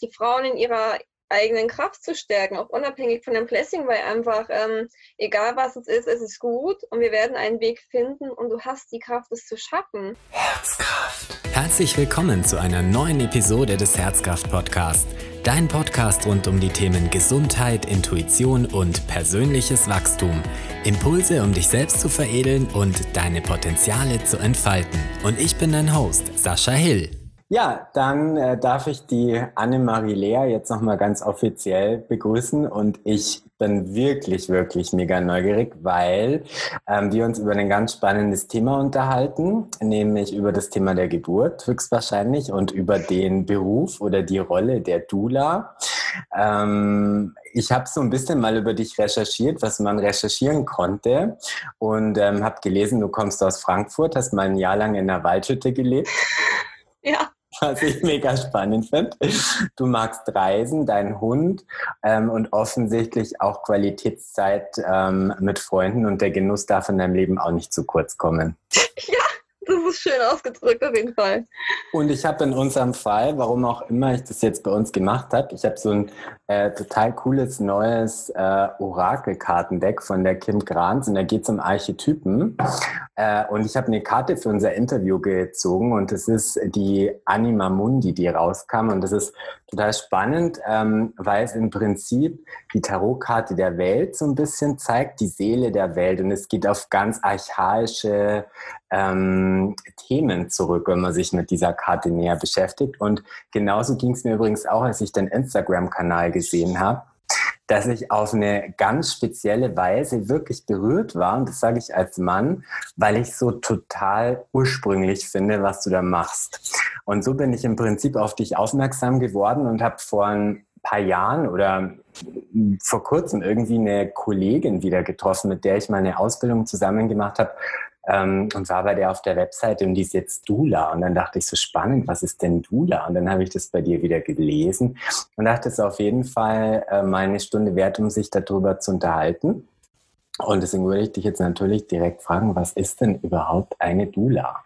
die Frauen in ihrer eigenen Kraft zu stärken, auch unabhängig von dem Blessing, weil einfach, ähm, egal was es ist, es ist gut und wir werden einen Weg finden und du hast die Kraft, es zu schaffen. Herzkraft. Herzlich willkommen zu einer neuen Episode des Herzkraft Podcast. Dein Podcast rund um die Themen Gesundheit, Intuition und persönliches Wachstum. Impulse, um dich selbst zu veredeln und deine Potenziale zu entfalten. Und ich bin dein Host, Sascha Hill. Ja, dann äh, darf ich die Annemarie Lea jetzt nochmal ganz offiziell begrüßen und ich bin wirklich, wirklich mega neugierig, weil ähm, wir uns über ein ganz spannendes Thema unterhalten, nämlich über das Thema der Geburt höchstwahrscheinlich und über den Beruf oder die Rolle der Dula. Ähm, ich habe so ein bisschen mal über dich recherchiert, was man recherchieren konnte und ähm, habe gelesen, du kommst aus Frankfurt, hast mal ein Jahr lang in einer Waldhütte gelebt. Ja was ich mega spannend finde. Du magst Reisen, deinen Hund ähm, und offensichtlich auch Qualitätszeit ähm, mit Freunden und der Genuss darf in deinem Leben auch nicht zu kurz kommen. Ja, das ist schön ausgedrückt auf jeden Fall. Und ich habe in unserem Fall, warum auch immer ich das jetzt bei uns gemacht habe, ich habe so ein äh, total cooles neues äh, Orakelkartendeck von der Kim Grans und da geht es um Archetypen. Äh, und ich habe eine Karte für unser Interview gezogen und das ist die Anima Mundi, die rauskam. Und das ist total spannend, ähm, weil es im Prinzip die Tarotkarte der Welt so ein bisschen zeigt, die Seele der Welt. Und es geht auf ganz archaische ähm, Themen zurück, wenn man sich mit dieser Karte näher beschäftigt. Und genauso ging es mir übrigens auch, als ich den Instagram-Kanal gesehen habe, dass ich auf eine ganz spezielle Weise wirklich berührt war. Und das sage ich als Mann, weil ich so total ursprünglich finde, was du da machst. Und so bin ich im Prinzip auf dich aufmerksam geworden und habe vor ein paar Jahren oder vor kurzem irgendwie eine Kollegin wieder getroffen, mit der ich mal eine Ausbildung zusammen gemacht habe ähm, und war bei der auf der Webseite und die ist jetzt Dula. Und dann dachte ich so spannend, was ist denn Dula? Und dann habe ich das bei dir wieder gelesen und dachte, es ist auf jeden Fall äh, mal eine Stunde wert, um sich darüber zu unterhalten. Und deswegen würde ich dich jetzt natürlich direkt fragen, was ist denn überhaupt eine Dula?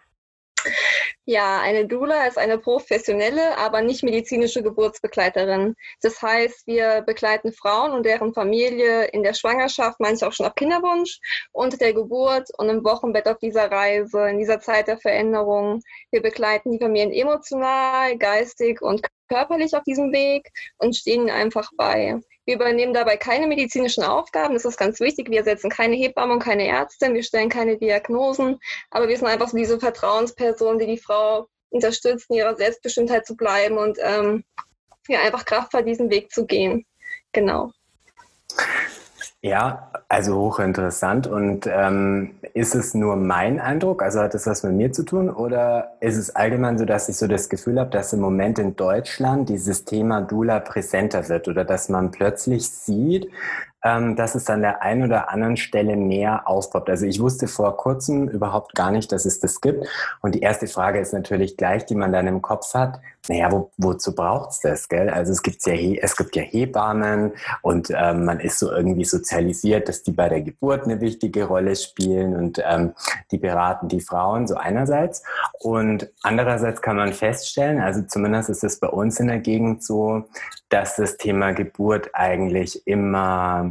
Ja, eine Doula ist eine professionelle, aber nicht medizinische Geburtsbegleiterin. Das heißt, wir begleiten Frauen und deren Familie in der Schwangerschaft, manche auch schon ab Kinderwunsch, und der Geburt und im Wochenbett auf dieser Reise, in dieser Zeit der Veränderung. Wir begleiten die Familien emotional, geistig und körperlich auf diesem Weg und stehen ihnen einfach bei. Wir übernehmen dabei keine medizinischen Aufgaben, das ist ganz wichtig. Wir setzen keine Hebamme und keine Ärzte, wir stellen keine Diagnosen, aber wir sind einfach so diese Vertrauensperson, die die Frau unterstützt, in ihrer Selbstbestimmtheit zu bleiben und ähm, ja, einfach Kraft hat, diesen Weg zu gehen. Genau. Ja, also hochinteressant. Und ähm, ist es nur mein Eindruck, also hat es was mit mir zu tun, oder ist es allgemein so, dass ich so das Gefühl habe, dass im Moment in Deutschland dieses Thema Dula präsenter wird oder dass man plötzlich sieht, ähm, dass es an der einen oder anderen Stelle mehr aufpoppt. Also ich wusste vor kurzem überhaupt gar nicht, dass es das gibt. Und die erste Frage ist natürlich gleich, die man dann im Kopf hat. Naja, wo, wozu braucht's das, gell? Also es gibt ja, es gibt ja Hebammen und ähm, man ist so irgendwie sozialisiert, dass die bei der Geburt eine wichtige Rolle spielen und ähm, die beraten die Frauen so einerseits. Und andererseits kann man feststellen, also zumindest ist es bei uns in der Gegend so, dass das Thema Geburt eigentlich immer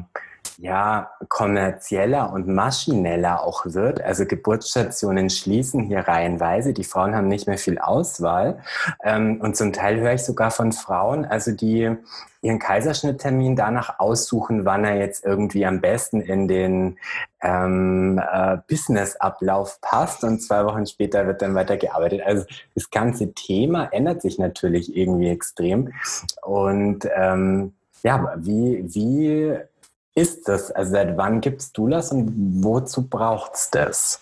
ja, kommerzieller und maschineller auch wird. Also Geburtsstationen schließen hier reihenweise. Die Frauen haben nicht mehr viel Auswahl. Ähm, und zum Teil höre ich sogar von Frauen, also die ihren Kaiserschnitttermin danach aussuchen, wann er jetzt irgendwie am besten in den ähm, äh, Businessablauf passt und zwei Wochen später wird dann weitergearbeitet. Also das ganze Thema ändert sich natürlich irgendwie extrem. Und ähm, ja, wie, wie ist das? Also seit wann gibt es Doulas und wozu braucht es das?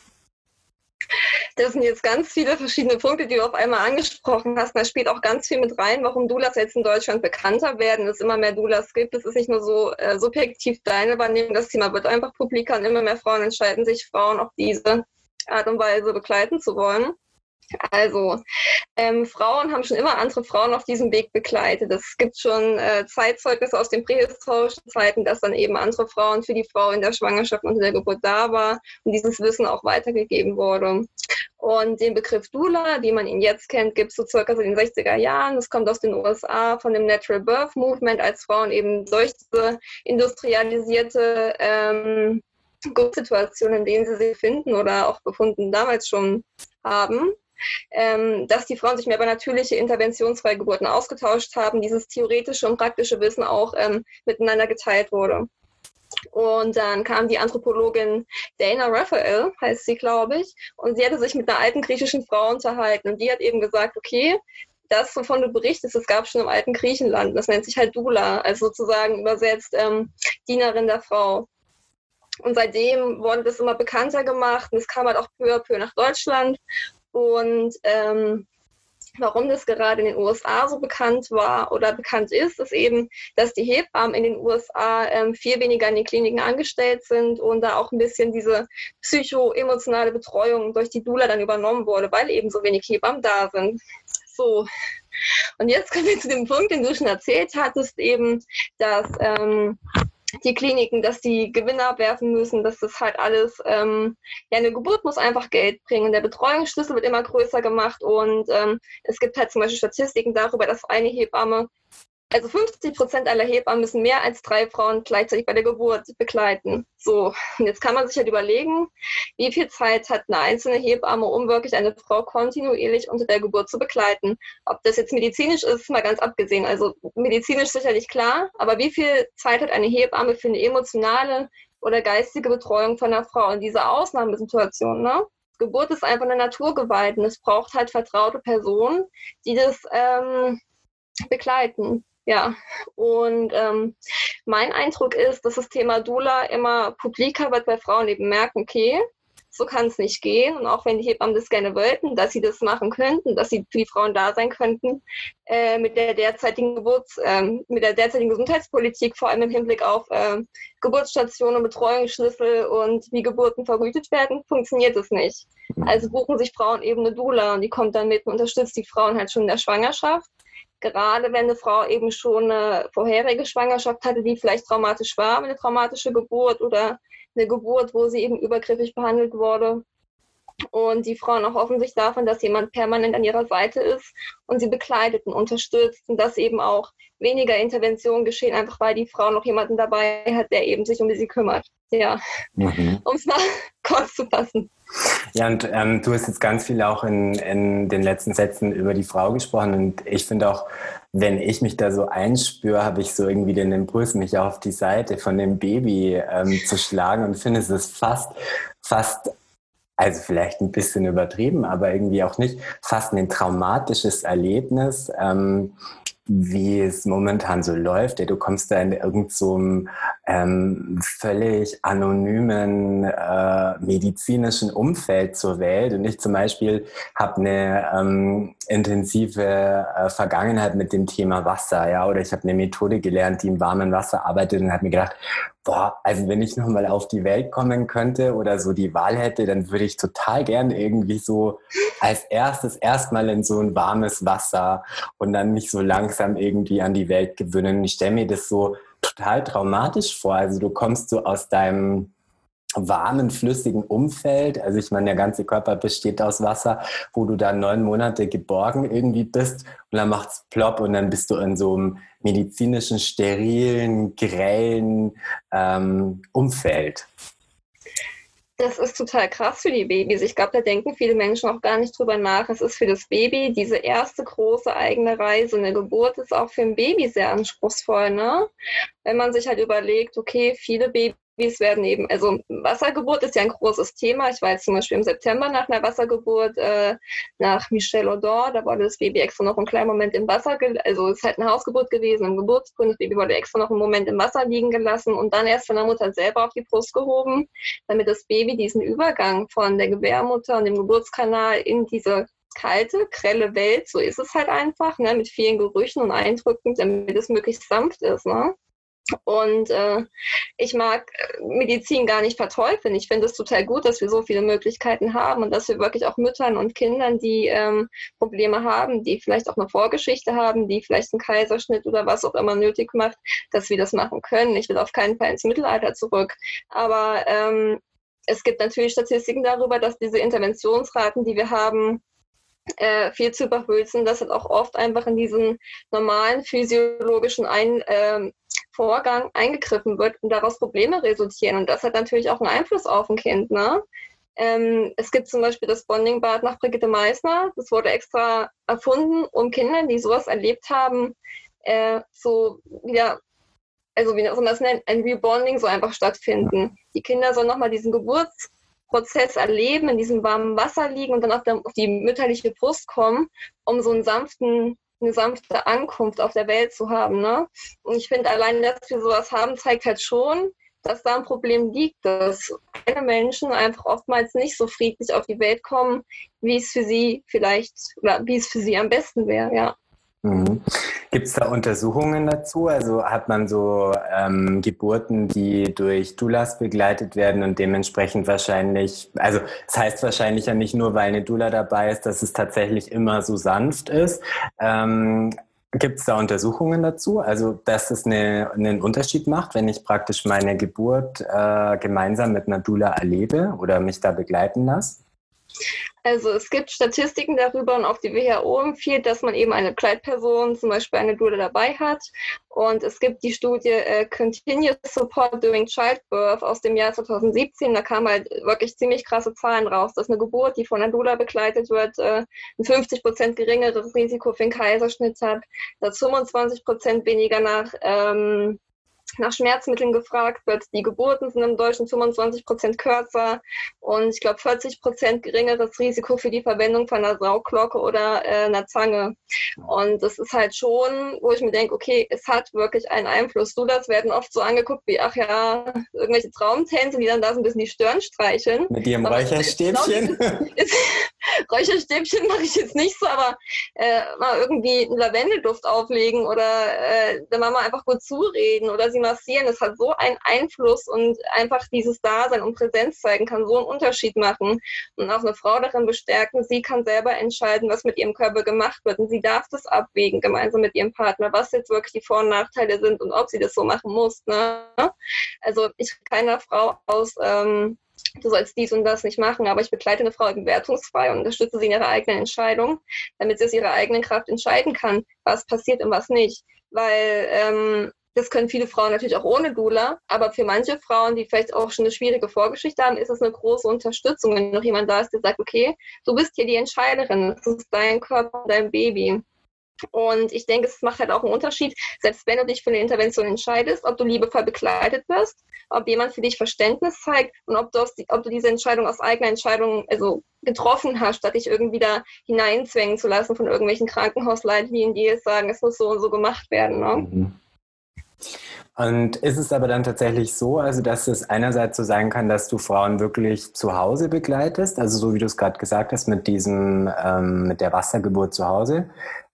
Das sind jetzt ganz viele verschiedene Punkte, die du auf einmal angesprochen hast. Da spielt auch ganz viel mit rein, warum Doulas jetzt in Deutschland bekannter werden, es immer mehr Doulas gibt. Es ist nicht nur so äh, subjektiv deine Wahrnehmung, das Thema wird einfach publiker und immer mehr Frauen entscheiden sich, Frauen auf diese Art und Weise begleiten zu wollen. Also, ähm, Frauen haben schon immer andere Frauen auf diesem Weg begleitet. Es gibt schon äh, Zeitzeugnisse aus den prähistorischen Zeiten, dass dann eben andere Frauen für die Frau in der Schwangerschaft und in der Geburt da war und dieses Wissen auch weitergegeben wurde. Und den Begriff Dula, wie man ihn jetzt kennt, gibt es so circa seit den 60er Jahren. Das kommt aus den USA von dem Natural Birth Movement, als Frauen eben durch diese industrialisierte ähm, Situation, in denen sie sich finden oder auch befunden, damals schon haben, ähm, dass die Frauen sich mehr über natürliche interventionsfreie Geburten ausgetauscht haben, dieses theoretische und praktische Wissen auch ähm, miteinander geteilt wurde. Und dann kam die Anthropologin Dana Raphael, heißt sie, glaube ich, und sie hatte sich mit einer alten griechischen Frau unterhalten und die hat eben gesagt, okay, das, wovon du berichtest, das gab es schon im alten Griechenland. Das nennt sich halt Dula, also sozusagen übersetzt ähm, Dienerin der Frau. Und seitdem wurde das immer bekannter gemacht und es kam halt auch peu à peu nach Deutschland. Und ähm, warum das gerade in den USA so bekannt war oder bekannt ist, ist eben, dass die Hebammen in den USA ähm, viel weniger in den Kliniken angestellt sind und da auch ein bisschen diese psychoemotionale Betreuung durch die Dula dann übernommen wurde, weil eben so wenig Hebammen da sind. So. Und jetzt kommen wir zu dem Punkt, den du schon erzählt hattest, eben, dass ähm, die Kliniken, dass die Gewinne abwerfen müssen, dass das halt alles, ähm, ja, eine Geburt muss einfach Geld bringen. Der Betreuungsschlüssel wird immer größer gemacht und ähm, es gibt halt zum Beispiel Statistiken darüber, dass eine Hebamme also 50 Prozent aller Hebammen müssen mehr als drei Frauen gleichzeitig bei der Geburt begleiten. So, und jetzt kann man sich halt überlegen, wie viel Zeit hat eine einzelne Hebamme, um wirklich eine Frau kontinuierlich unter der Geburt zu begleiten. Ob das jetzt medizinisch ist, mal ganz abgesehen. Also medizinisch sicherlich klar, aber wie viel Zeit hat eine Hebamme für eine emotionale oder geistige Betreuung von einer Frau in dieser Ausnahmesituation? Ne? Geburt ist einfach eine Naturgewalt und es braucht halt vertraute Personen, die das ähm, begleiten. Ja, und ähm, mein Eindruck ist, dass das Thema Dula immer publiker wird, weil Frauen eben merken, okay, so kann es nicht gehen. Und auch wenn die Hebammen das gerne wollten, dass sie das machen könnten, dass sie für die Frauen da sein könnten, äh, mit der derzeitigen Geburts, äh, mit der derzeitigen Gesundheitspolitik, vor allem im Hinblick auf äh, Geburtsstationen, Betreuungsschlüssel und wie Geburten vergütet werden, funktioniert es nicht. Also buchen sich Frauen eben eine Dula und die kommt dann mit und unterstützt die Frauen halt schon in der Schwangerschaft gerade wenn eine Frau eben schon eine vorherige Schwangerschaft hatte, die vielleicht traumatisch war, eine traumatische Geburt oder eine Geburt, wo sie eben übergriffig behandelt wurde. Und die Frauen auch hoffen sich davon, dass jemand permanent an ihrer Seite ist und sie begleitet und unterstützt und dass eben auch weniger Interventionen geschehen, einfach weil die Frau noch jemanden dabei hat, der eben sich um sie kümmert. Ja, mhm. um es mal kurz zu fassen. Ja, und ähm, du hast jetzt ganz viel auch in, in den letzten Sätzen über die Frau gesprochen und ich finde auch, wenn ich mich da so einspüre, habe ich so irgendwie den Impuls, mich auf die Seite von dem Baby ähm, zu schlagen und finde, es ist fast, fast also vielleicht ein bisschen übertrieben, aber irgendwie auch nicht, fast ein traumatisches Erlebnis, ähm, wie es momentan so läuft. Du kommst da in irgendeinem so ähm, völlig anonymen äh, medizinischen Umfeld zur Welt. Und ich zum Beispiel habe eine ähm, intensive äh, Vergangenheit mit dem Thema Wasser, ja, oder ich habe eine Methode gelernt, die im warmen Wasser arbeitet und habe mir gedacht, boah, also wenn ich nochmal auf die Welt kommen könnte oder so die Wahl hätte, dann würde ich total gern irgendwie so als erstes erstmal in so ein warmes Wasser und dann mich so langsam irgendwie an die Welt gewöhnen. Ich stelle mir das so total traumatisch vor. Also du kommst so aus deinem warmen, flüssigen Umfeld. Also ich meine, der ganze Körper besteht aus Wasser, wo du dann neun Monate geborgen irgendwie bist und dann macht's plopp und dann bist du in so einem medizinischen, sterilen, grellen ähm, Umfeld. Das ist total krass für die Babys. Ich glaube, da denken viele Menschen auch gar nicht drüber nach. Es ist für das Baby diese erste große eigene Reise. Eine Geburt ist auch für ein Baby sehr anspruchsvoll, ne? Wenn man sich halt überlegt, okay, viele Babys Babys werden eben, also Wassergeburt ist ja ein großes Thema. Ich war jetzt zum Beispiel im September nach einer Wassergeburt äh, nach Michel Odor. Da wurde das Baby extra noch einen kleinen Moment im Wasser, also es ist halt eine Hausgeburt gewesen, im Geburtsgrund. Das Baby wurde extra noch einen Moment im Wasser liegen gelassen und dann erst von der Mutter selber auf die Brust gehoben, damit das Baby diesen Übergang von der Gebärmutter und dem Geburtskanal in diese kalte, grelle Welt, so ist es halt einfach, ne, mit vielen Gerüchen und Eindrücken, damit es möglichst sanft ist. Ne? Und äh, ich mag äh, Medizin gar nicht verteufeln. Ich finde es total gut, dass wir so viele Möglichkeiten haben und dass wir wirklich auch Müttern und Kindern, die ähm, Probleme haben, die vielleicht auch eine Vorgeschichte haben, die vielleicht einen Kaiserschnitt oder was auch immer nötig macht, dass wir das machen können. Ich will auf keinen Fall ins Mittelalter zurück. Aber ähm, es gibt natürlich Statistiken darüber, dass diese Interventionsraten, die wir haben, äh, viel zu überhöht sind, dass es auch oft einfach in diesen normalen physiologischen Ein, äh, Vorgang eingegriffen wird und daraus Probleme resultieren. Und das hat natürlich auch einen Einfluss auf ein Kind. Ne? Ähm, es gibt zum Beispiel das Bonding-Bad nach Brigitte Meissner. Das wurde extra erfunden, um Kindern, die sowas erlebt haben, äh, so wieder, also wie soll man das nennen, ein Rebonding so einfach stattfinden. Die Kinder sollen nochmal diesen Geburtsprozess erleben, in diesem warmen Wasser liegen und dann auf, der, auf die mütterliche Brust kommen, um so einen sanften eine sanfte Ankunft auf der Welt zu haben. Ne? Und ich finde, allein, dass wir sowas haben, zeigt halt schon, dass da ein Problem liegt, dass kleine Menschen einfach oftmals nicht so friedlich auf die Welt kommen, wie es für sie vielleicht oder wie es für sie am besten wäre, ja. Mhm. Gibt es da Untersuchungen dazu? Also hat man so ähm, Geburten, die durch Doulas begleitet werden und dementsprechend wahrscheinlich, also das heißt wahrscheinlich ja nicht nur, weil eine Doula dabei ist, dass es tatsächlich immer so sanft ist. Ähm, Gibt es da Untersuchungen dazu? Also, dass es eine, einen Unterschied macht, wenn ich praktisch meine Geburt äh, gemeinsam mit einer Doula erlebe oder mich da begleiten lasse? Also es gibt Statistiken darüber und auch die WHO empfiehlt, dass man eben eine Begleitperson, zum Beispiel eine Dule dabei hat. Und es gibt die Studie äh, Continuous Support During Childbirth aus dem Jahr 2017. Da kamen halt wirklich ziemlich krasse Zahlen raus, dass eine Geburt, die von einer Dula begleitet wird, äh, ein 50 Prozent geringeres Risiko für einen Kaiserschnitt hat, dass 25 Prozent weniger nach ähm, nach Schmerzmitteln gefragt wird. Die Geburten sind im Deutschen 25 Prozent kürzer und ich glaube 40 Prozent geringeres Risiko für die Verwendung von einer Saugglocke oder äh, einer Zange. Und das ist halt schon, wo ich mir denke, okay, es hat wirklich einen Einfluss. Du, das werden oft so angeguckt wie, ach ja, irgendwelche Traumtänze, die dann da so ein bisschen die Stirn streicheln. Mit ihrem Räucherstäbchen? Räucherstäbchen mache ich jetzt nicht so, aber äh, mal irgendwie einen Lavendelduft auflegen oder äh, der Mama einfach gut zureden oder sie massieren. Das hat so einen Einfluss und einfach dieses Dasein und Präsenz zeigen kann so einen Unterschied machen und auch eine Frau darin bestärken. Sie kann selber entscheiden, was mit ihrem Körper gemacht wird und sie darf das abwägen gemeinsam mit ihrem Partner, was jetzt wirklich die Vor- und Nachteile sind und ob sie das so machen muss. Ne? Also ich keiner Frau aus ähm, du sollst dies und das nicht machen, aber ich begleite eine Frau wertungsfrei und unterstütze sie in ihrer eigenen Entscheidung, damit sie aus ihrer eigenen Kraft entscheiden kann, was passiert und was nicht. Weil ähm, das können viele Frauen natürlich auch ohne Dula, aber für manche Frauen, die vielleicht auch schon eine schwierige Vorgeschichte haben, ist es eine große Unterstützung, wenn noch jemand da ist, der sagt, okay, du bist hier die Entscheiderin, das ist dein Körper, dein Baby. Und ich denke, es macht halt auch einen Unterschied, selbst wenn du dich für eine Intervention entscheidest, ob du liebevoll begleitet wirst, ob jemand für dich Verständnis zeigt und ob du, ob du diese Entscheidung aus eigener Entscheidung also getroffen hast, statt dich irgendwie da hineinzwängen zu lassen von irgendwelchen Krankenhausleitlinien, die jetzt sagen, es muss so und so gemacht werden. Ne? Mhm. Und ist es aber dann tatsächlich so, also dass es einerseits so sein kann, dass du Frauen wirklich zu Hause begleitest, also so wie du es gerade gesagt hast mit diesem ähm, mit der Wassergeburt zu Hause,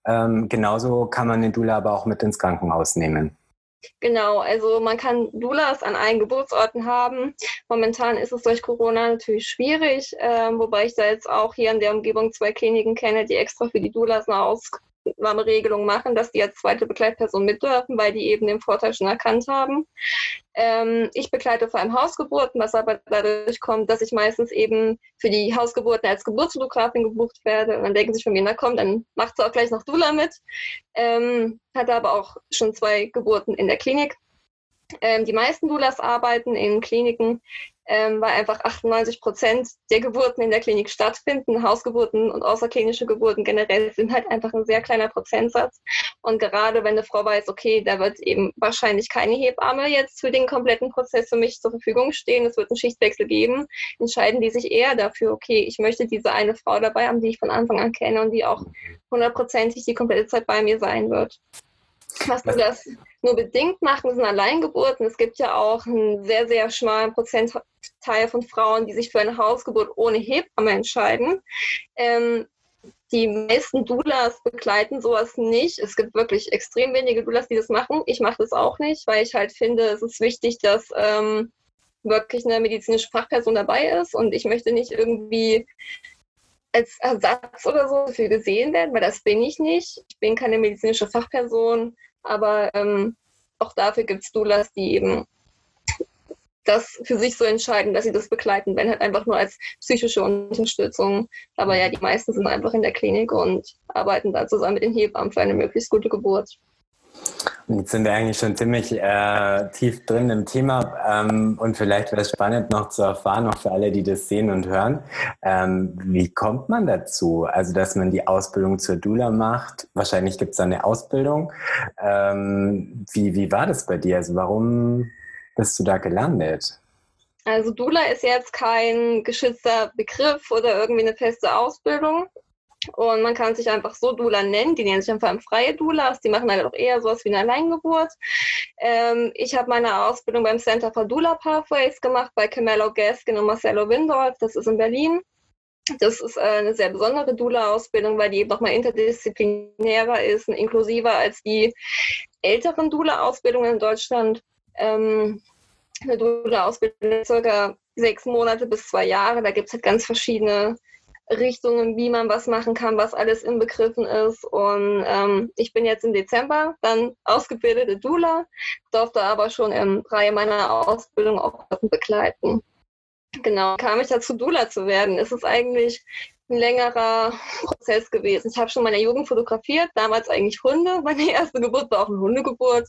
ähm, genauso kann man den Dula aber auch mit ins Krankenhaus nehmen. Genau, also man kann Doulas an allen Geburtsorten haben. Momentan ist es durch Corona natürlich schwierig, äh, wobei ich da jetzt auch hier in der Umgebung zwei Kliniken kenne, die extra für die Doulas eine Aus Regelung machen, dass die als zweite Begleitperson mit dürfen, weil die eben den Vorteil schon erkannt haben. Ähm, ich begleite vor allem Hausgeburten, was aber dadurch kommt, dass ich meistens eben für die Hausgeburten als Geburtsfotografin gebucht werde. Und dann denken sie von mir, na komm, dann macht sie auch gleich noch Dula mit. Ähm, hatte aber auch schon zwei Geburten in der Klinik. Ähm, die meisten Doulas arbeiten in Kliniken, ähm, weil einfach 98 Prozent der Geburten in der Klinik stattfinden. Hausgeburten und außerklinische Geburten generell sind halt einfach ein sehr kleiner Prozentsatz. Und gerade wenn eine Frau weiß, okay, da wird eben wahrscheinlich keine Hebamme jetzt für den kompletten Prozess für mich zur Verfügung stehen, es wird einen Schichtwechsel geben, entscheiden die sich eher dafür, okay, ich möchte diese eine Frau dabei haben, die ich von Anfang an kenne und die auch hundertprozentig die komplette Zeit bei mir sein wird. Was du das nur bedingt machen, sind Alleingeburten. Es gibt ja auch einen sehr, sehr schmalen Prozentteil von Frauen, die sich für eine Hausgeburt ohne Hebamme entscheiden. Ähm, die meisten Doulas begleiten sowas nicht. Es gibt wirklich extrem wenige Doulas, die das machen. Ich mache das auch nicht, weil ich halt finde, es ist wichtig, dass ähm, wirklich eine medizinische Fachperson dabei ist und ich möchte nicht irgendwie als Ersatz oder so viel gesehen werden, weil das bin ich nicht. Ich bin keine medizinische Fachperson, aber ähm, auch dafür gibt es Doulas, die eben das für sich so entscheiden, dass sie das begleiten, wenn halt einfach nur als psychische Unterstützung. Aber ja, die meisten sind einfach in der Klinik und arbeiten da zusammen mit den Hebammen für eine möglichst gute Geburt. Jetzt sind wir eigentlich schon ziemlich äh, tief drin im Thema ähm, und vielleicht wäre es spannend noch zu erfahren, auch für alle, die das sehen und hören, ähm, wie kommt man dazu? Also, dass man die Ausbildung zur Dula macht. Wahrscheinlich gibt es eine Ausbildung. Ähm, wie, wie war das bei dir? Also, warum bist du da gelandet? Also Dula ist jetzt kein geschützter Begriff oder irgendwie eine feste Ausbildung. Und man kann sich einfach so Dula nennen. Die nennen sich einfach freie Dulas. Die machen halt auch eher sowas wie eine Alleingeburt. Ähm, ich habe meine Ausbildung beim Center for Dula Pathways gemacht bei Camelo Gaskin und Marcelo Windorf. Das ist in Berlin. Das ist äh, eine sehr besondere Dula-Ausbildung, weil die eben nochmal interdisziplinärer ist und inklusiver als die älteren Dula-Ausbildungen in Deutschland. Ähm, eine Dula-Ausbildung circa sechs Monate bis zwei Jahre. Da gibt es halt ganz verschiedene Richtungen, wie man was machen kann, was alles inbegriffen ist. Und ähm, ich bin jetzt im Dezember dann ausgebildete Dula, durfte aber schon im Reihe meiner Ausbildung auch begleiten. Genau, kam ich dazu, Dula zu werden. Es ist eigentlich ein längerer Prozess gewesen. Ich habe schon meine Jugend fotografiert, damals eigentlich Hunde. Meine erste Geburt war auch eine Hundegeburt.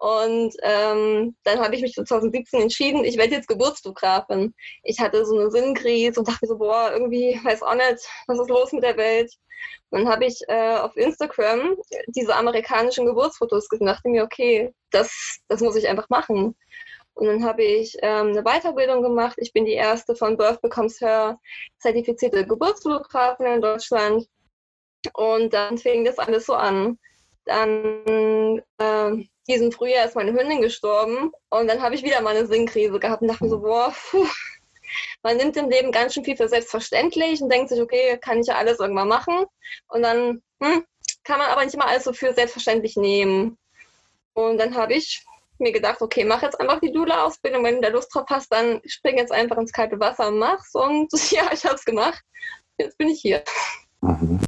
Und ähm, dann habe ich mich 2017 entschieden, ich werde jetzt Geburtsfotografin. Ich hatte so eine Sinnkrise und dachte so, boah, irgendwie weiß auch nicht, was ist los mit der Welt. Und dann habe ich äh, auf Instagram diese amerikanischen Geburtsfotos gesehen und dachte mir, okay, das, das muss ich einfach machen. Und dann habe ich ähm, eine Weiterbildung gemacht. Ich bin die erste von Birth Becomes Her zertifizierte Geburtsfotografin in Deutschland. Und dann fing das alles so an. Dann äh, diesen Frühjahr ist meine Hündin gestorben und dann habe ich wieder mal eine Sinnkrise gehabt und dachte mir so, boah, puh, man nimmt im Leben ganz schön viel für selbstverständlich und denkt sich, okay, kann ich ja alles irgendwann machen. Und dann hm, kann man aber nicht immer alles so für selbstverständlich nehmen. Und dann habe ich mir gedacht, okay, mach jetzt einfach die Dula-Ausbildung. Wenn du da Lust drauf hast, dann spring jetzt einfach ins kalte Wasser und mach's. Und ja, ich habe es gemacht. Jetzt bin ich hier. Mhm.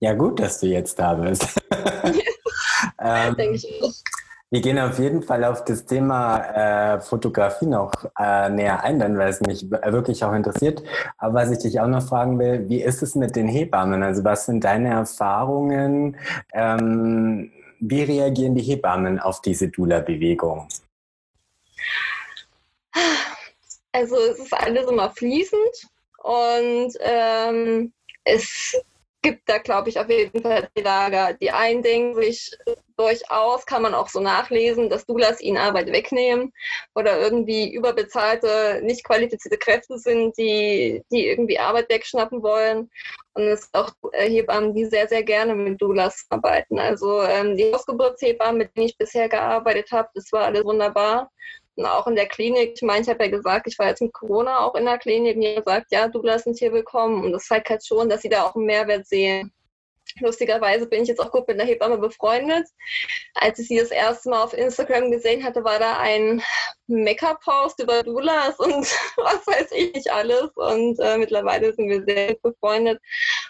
Ja, gut, dass du jetzt da bist. ähm, Denke ich auch. Wir gehen auf jeden Fall auf das Thema äh, Fotografie noch äh, näher ein, dann, weil es mich wirklich auch interessiert. Aber was ich dich auch noch fragen will, wie ist es mit den Hebammen? Also was sind deine Erfahrungen? Ähm, wie reagieren die Hebammen auf diese Dula-Bewegung? Also es ist alles immer fließend und ähm, es gibt da, glaube ich, auf jeden Fall die Lager. Die einen denken sich durchaus, kann man auch so nachlesen, dass Doulas ihnen Arbeit wegnehmen oder irgendwie überbezahlte, nicht qualifizierte Kräfte sind, die, die irgendwie Arbeit wegschnappen wollen. Und es sind auch Hebammen, die sehr, sehr gerne mit Doulas arbeiten. Also ähm, die Hausgeburtshebammen, mit denen ich bisher gearbeitet habe, das war alles wunderbar auch in der Klinik, ich meine, ich habe ja gesagt, ich war jetzt mit Corona auch in der Klinik und die haben gesagt, ja, du sind hier willkommen. Und das zeigt halt schon, dass sie da auch einen Mehrwert sehen. Lustigerweise bin ich jetzt auch gut mit einer Hebamme befreundet. Als ich sie das erste Mal auf Instagram gesehen hatte, war da ein Make-up-Post über Doulas und was weiß ich nicht alles. Und äh, mittlerweile sind wir sehr befreundet.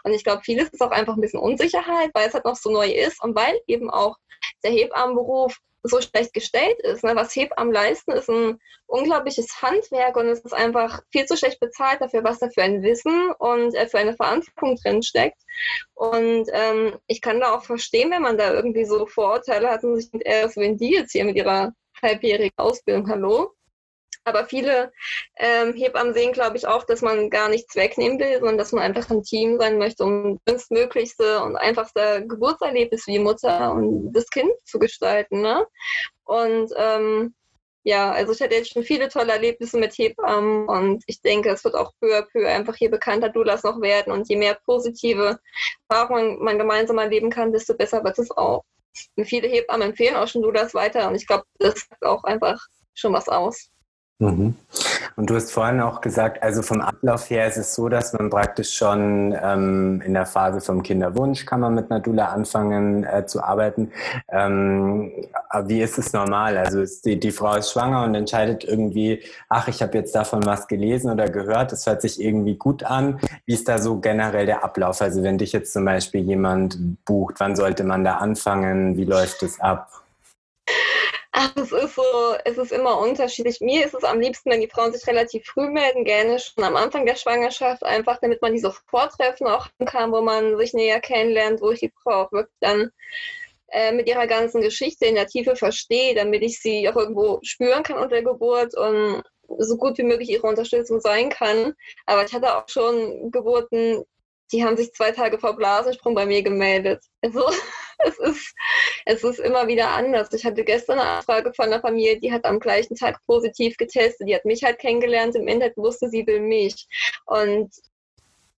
Und ich glaube, vieles ist auch einfach ein bisschen Unsicherheit, weil es halt noch so neu ist und weil eben auch der Hebammenberuf so schlecht gestellt ist. Ne? Was Hebammen leisten, ist ein unglaubliches Handwerk und es ist einfach viel zu schlecht bezahlt dafür, was da für ein Wissen und äh, für eine Verantwortung drin steckt. Und ähm, ich kann da auch verstehen, wenn man da irgendwie so Vorurteile hat und sich denkt, äh, was will die jetzt hier mit ihrer halbjährigen Ausbildung? Hallo? Aber viele ähm, Hebammen sehen, glaube ich, auch, dass man gar nichts wegnehmen will, sondern dass man einfach ein Team sein möchte, um das Möglichste und einfachste Geburtserlebnis wie Mutter und das Kind zu gestalten. Ne? Und ähm, ja, also ich hatte jetzt schon viele tolle Erlebnisse mit Hebammen und ich denke, es wird auch peu à peu einfach je bekannter Doulas noch werden und je mehr positive Erfahrungen man gemeinsam erleben kann, desto besser wird es auch. Und viele Hebammen empfehlen auch schon Doulas weiter und ich glaube, das sagt auch einfach schon was aus. Mhm. Und du hast vorhin auch gesagt, also vom Ablauf her ist es so, dass man praktisch schon ähm, in der Phase vom Kinderwunsch kann man mit einer Dula anfangen äh, zu arbeiten. Ähm, wie ist es normal? Also die, die Frau ist schwanger und entscheidet irgendwie, ach, ich habe jetzt davon was gelesen oder gehört, das hört sich irgendwie gut an. Wie ist da so generell der Ablauf? Also wenn dich jetzt zum Beispiel jemand bucht, wann sollte man da anfangen? Wie läuft es ab? Ach, es ist so, es ist immer unterschiedlich. Mir ist es am liebsten, wenn die Frauen sich relativ früh melden, gerne schon am Anfang der Schwangerschaft, einfach damit man diese Vortreffen auch kann, wo man sich näher kennenlernt, wo ich die Frau auch wirklich dann äh, mit ihrer ganzen Geschichte in der Tiefe verstehe, damit ich sie auch irgendwo spüren kann unter der Geburt und so gut wie möglich ihre Unterstützung sein kann. Aber ich hatte auch schon Geburten, die haben sich zwei Tage vor Blasensprung bei mir gemeldet. Also es ist, es ist immer wieder anders. Ich hatte gestern eine Anfrage von einer Familie, die hat am gleichen Tag positiv getestet. Die hat mich halt kennengelernt, im Internet wusste, sie will mich. Und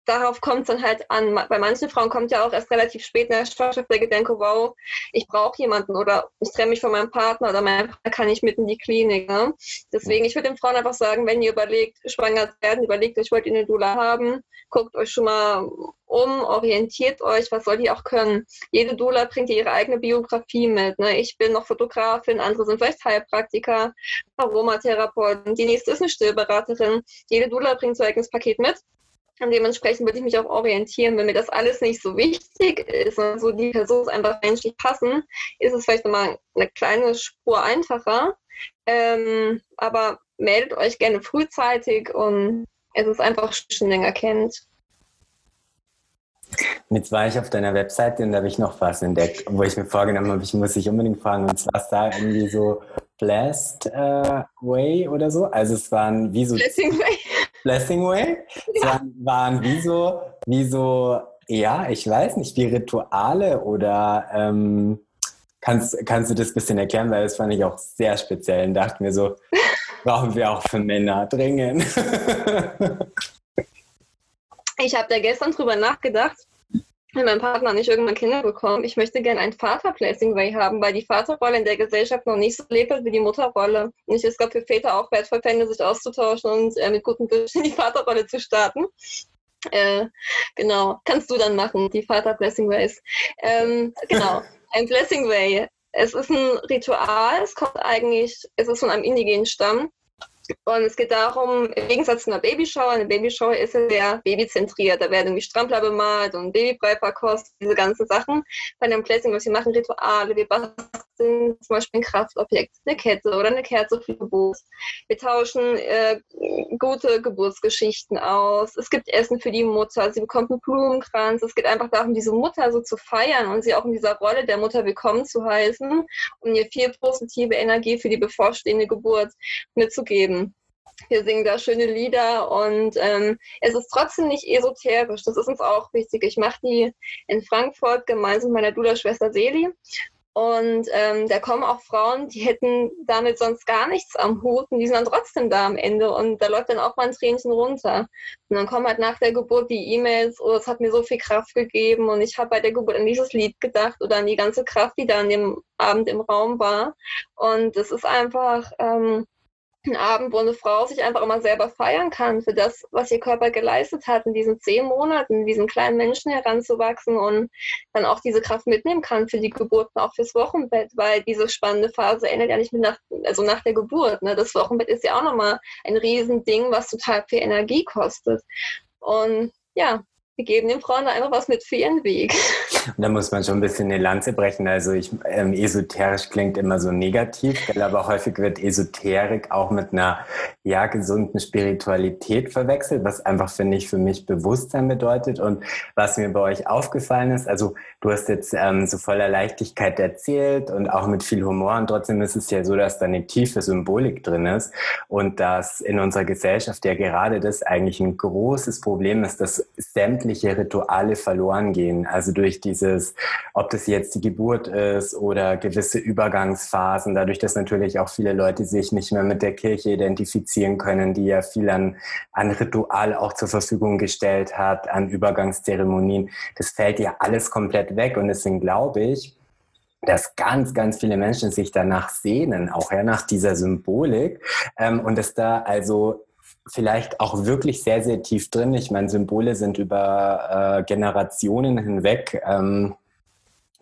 darauf kommt es dann halt an. Bei manchen Frauen kommt ja auch erst relativ spät in der Schwangerschaft der Gedanke, wow, ich brauche jemanden oder ich trenne mich von meinem Partner oder mein Partner kann nicht mit in die Klinik. Ne? Deswegen, ich würde den Frauen einfach sagen, wenn ihr überlegt, schwanger zu werden, überlegt euch, wollt ihr eine Dula haben, guckt euch schon mal um, orientiert euch, was soll die auch können. Jede Dula bringt ihre eigene Biografie mit. Ne? Ich bin noch Fotografin, andere sind vielleicht Heilpraktiker, Aromatherapeuten, die nächste ist eine Stillberaterin. Jede Dula bringt so ein eigenes Paket mit. Und dementsprechend würde ich mich auch orientieren, wenn mir das alles nicht so wichtig ist und so die Person einfach menschlich passen, ist es vielleicht nochmal eine kleine Spur einfacher. Ähm, aber meldet euch gerne frühzeitig und es ist einfach schon länger kennt. Jetzt war ich auf deiner Webseite und da habe ich noch was entdeckt, wo ich mir vorgenommen habe, ich muss dich unbedingt fragen, und zwar ist da irgendwie so Blessed äh, Way oder so. Also es waren wie so... Blessing Way. Blessing Way. Es waren, waren wie so, wie so, ja, ich weiß nicht, wie Rituale oder ähm, kannst, kannst du das ein bisschen erklären, weil das fand ich auch sehr speziell und dachte mir so, brauchen wir auch für Männer dringend. ich habe da gestern drüber nachgedacht, wenn mein Partner nicht irgendwann Kinder bekommt, ich möchte gerne ein Vater-Blessing Way haben, weil die Vaterrolle in der Gesellschaft noch nicht so lebt wie die Mutterrolle. Und ich es, glaube für Väter auch wertvoll fände, sich auszutauschen und äh, mit gutem Wünschen in die Vaterrolle zu starten. Äh, genau, kannst du dann machen, die Vater-Blessing Ways. Ähm, genau, ein Blessing Way. Es ist ein Ritual, es kommt eigentlich, es ist von einem indigenen Stamm und es geht darum, im Gegensatz zu einer Babyshower, eine Babyshower ist ja sehr babyzentriert. Da werden irgendwie Strampler bemalt und Babybrei verkostet, diese ganzen Sachen. Bei einem Blessing, was wir machen, Rituale, wir basteln zum Beispiel ein Kraftobjekt, eine Kette oder eine Kerze für Geburt. Wir tauschen äh, gute Geburtsgeschichten aus. Es gibt Essen für die Mutter, sie bekommt einen Blumenkranz. Es geht einfach darum, diese Mutter so zu feiern und sie auch in dieser Rolle der Mutter willkommen zu heißen, um ihr viel positive Energie für die bevorstehende Geburt mitzugeben. Wir singen da schöne Lieder und ähm, es ist trotzdem nicht esoterisch. Das ist uns auch wichtig. Ich mache die in Frankfurt gemeinsam mit meiner Dula-Schwester Seli. Und ähm, da kommen auch Frauen, die hätten damit sonst gar nichts am Hut und die sind dann trotzdem da am Ende und da läuft dann auch mal ein Tränchen runter. Und dann kommen halt nach der Geburt die E-Mails, oh, es hat mir so viel Kraft gegeben und ich habe bei der Geburt an dieses Lied gedacht oder an die ganze Kraft, die da an dem Abend im Raum war. Und es ist einfach, ähm, ein Abend, wo eine Frau sich einfach immer selber feiern kann für das, was ihr Körper geleistet hat, in diesen zehn Monaten, diesen kleinen Menschen heranzuwachsen und dann auch diese Kraft mitnehmen kann für die Geburten, auch fürs Wochenbett, weil diese spannende Phase endet ja nicht mit nach, also nach der Geburt. Ne? Das Wochenbett ist ja auch nochmal ein Riesending, was total viel Energie kostet. Und ja, wir geben den Frauen einfach was mit für ihren Weg. Da muss man schon ein bisschen eine Lanze brechen. Also ich, ähm, esoterisch klingt immer so negativ, aber häufig wird Esoterik auch mit einer ja, gesunden Spiritualität verwechselt, was einfach, finde ich, für mich Bewusstsein bedeutet. Und was mir bei euch aufgefallen ist, also du hast jetzt ähm, so voller Leichtigkeit erzählt und auch mit viel Humor und trotzdem ist es ja so, dass da eine tiefe Symbolik drin ist und dass in unserer Gesellschaft ja gerade das eigentlich ein großes Problem ist, dass sämtliche Rituale verloren gehen. Also durch dieses, ob das jetzt die Geburt ist oder gewisse Übergangsphasen, dadurch, dass natürlich auch viele Leute sich nicht mehr mit der Kirche identifizieren können, die ja viel an, an Ritual auch zur Verfügung gestellt hat, an Übergangszeremonien. Das fällt ja alles komplett weg und deswegen glaube ich, dass ganz, ganz viele Menschen sich danach sehnen, auch ja, nach dieser Symbolik ähm, und es da also vielleicht auch wirklich sehr, sehr tief drin. Ich meine, Symbole sind über äh, Generationen hinweg ähm,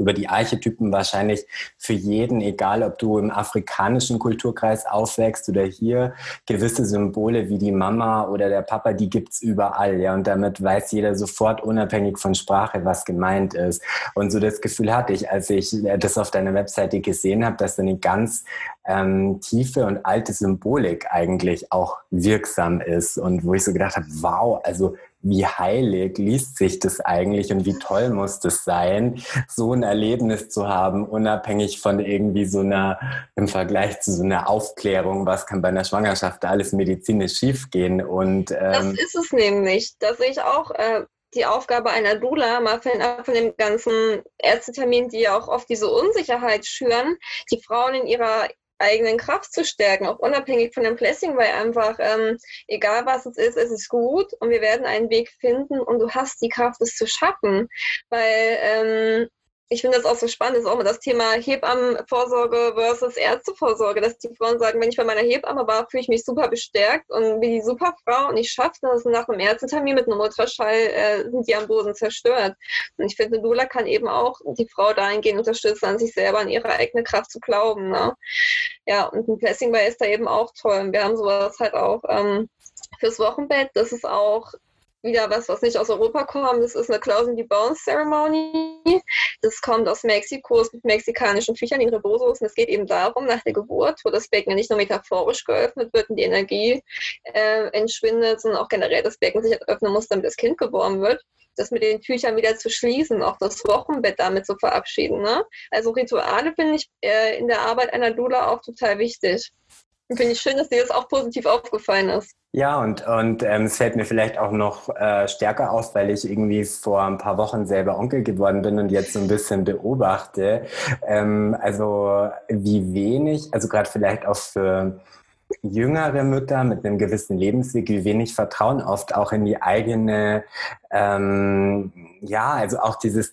über die Archetypen wahrscheinlich für jeden, egal ob du im afrikanischen Kulturkreis aufwächst oder hier, gewisse Symbole wie die Mama oder der Papa, die gibt es überall. Ja, und damit weiß jeder sofort unabhängig von Sprache, was gemeint ist. Und so das Gefühl hatte ich, als ich das auf deiner Webseite gesehen habe, dass eine ganz ähm, tiefe und alte Symbolik eigentlich auch wirksam ist. Und wo ich so gedacht habe, wow, also wie heilig liest sich das eigentlich und wie toll muss das sein, so ein Erlebnis zu haben, unabhängig von irgendwie so einer, im Vergleich zu so einer Aufklärung, was kann bei einer Schwangerschaft alles medizinisch schiefgehen. Und, ähm, das ist es nämlich. Da sehe ich auch äh, die Aufgabe einer Dula, mal fernab von dem ganzen Ärztetermin, die ja auch oft diese Unsicherheit schüren, die Frauen in ihrer eigenen Kraft zu stärken, auch unabhängig von dem Blessing, weil einfach, ähm, egal was es ist, es ist gut und wir werden einen Weg finden und du hast die Kraft, es zu schaffen. Weil ähm, ich finde das auch so spannend, ist auch mal das Thema Hebammenvorsorge versus Ärztevorsorge, dass die Frauen sagen, wenn ich bei meiner Hebamme war, fühle ich mich super bestärkt und bin die super Frau und ich schaffe das nach einem Ärztetermin mit einem Ultraschall äh, sind die am Boden zerstört. Und ich finde, Dula kann eben auch die Frau dahingehend unterstützen, an sich selber, an ihre eigene Kraft zu glauben. Ne? Ja, und ein Blessing bei ist da eben auch toll. Und wir haben sowas halt auch ähm, fürs Wochenbett. Das ist auch wieder was, was nicht aus Europa kommt. Das ist eine Closing the Bones Ceremony. Das kommt aus Mexiko, ist mit mexikanischen Tüchern, in Rebosos. Und es geht eben darum, nach der Geburt, wo das Becken nicht nur metaphorisch geöffnet wird und die Energie äh, entschwindet, sondern auch generell das Becken sich öffnen muss, damit das Kind geboren wird das mit den Tüchern wieder zu schließen, auch das Wochenbett damit zu verabschieden. Ne? Also Rituale finde ich äh, in der Arbeit einer Dula auch total wichtig. Finde ich schön, dass dir das auch positiv aufgefallen ist. Ja, und, und ähm, es fällt mir vielleicht auch noch äh, stärker auf, weil ich irgendwie vor ein paar Wochen selber Onkel geworden bin und jetzt so ein bisschen beobachte. Ähm, also wie wenig, also gerade vielleicht auch für jüngere Mütter mit einem gewissen Lebensweg, wie wenig Vertrauen oft auch in die eigene ähm, ja, also auch dieses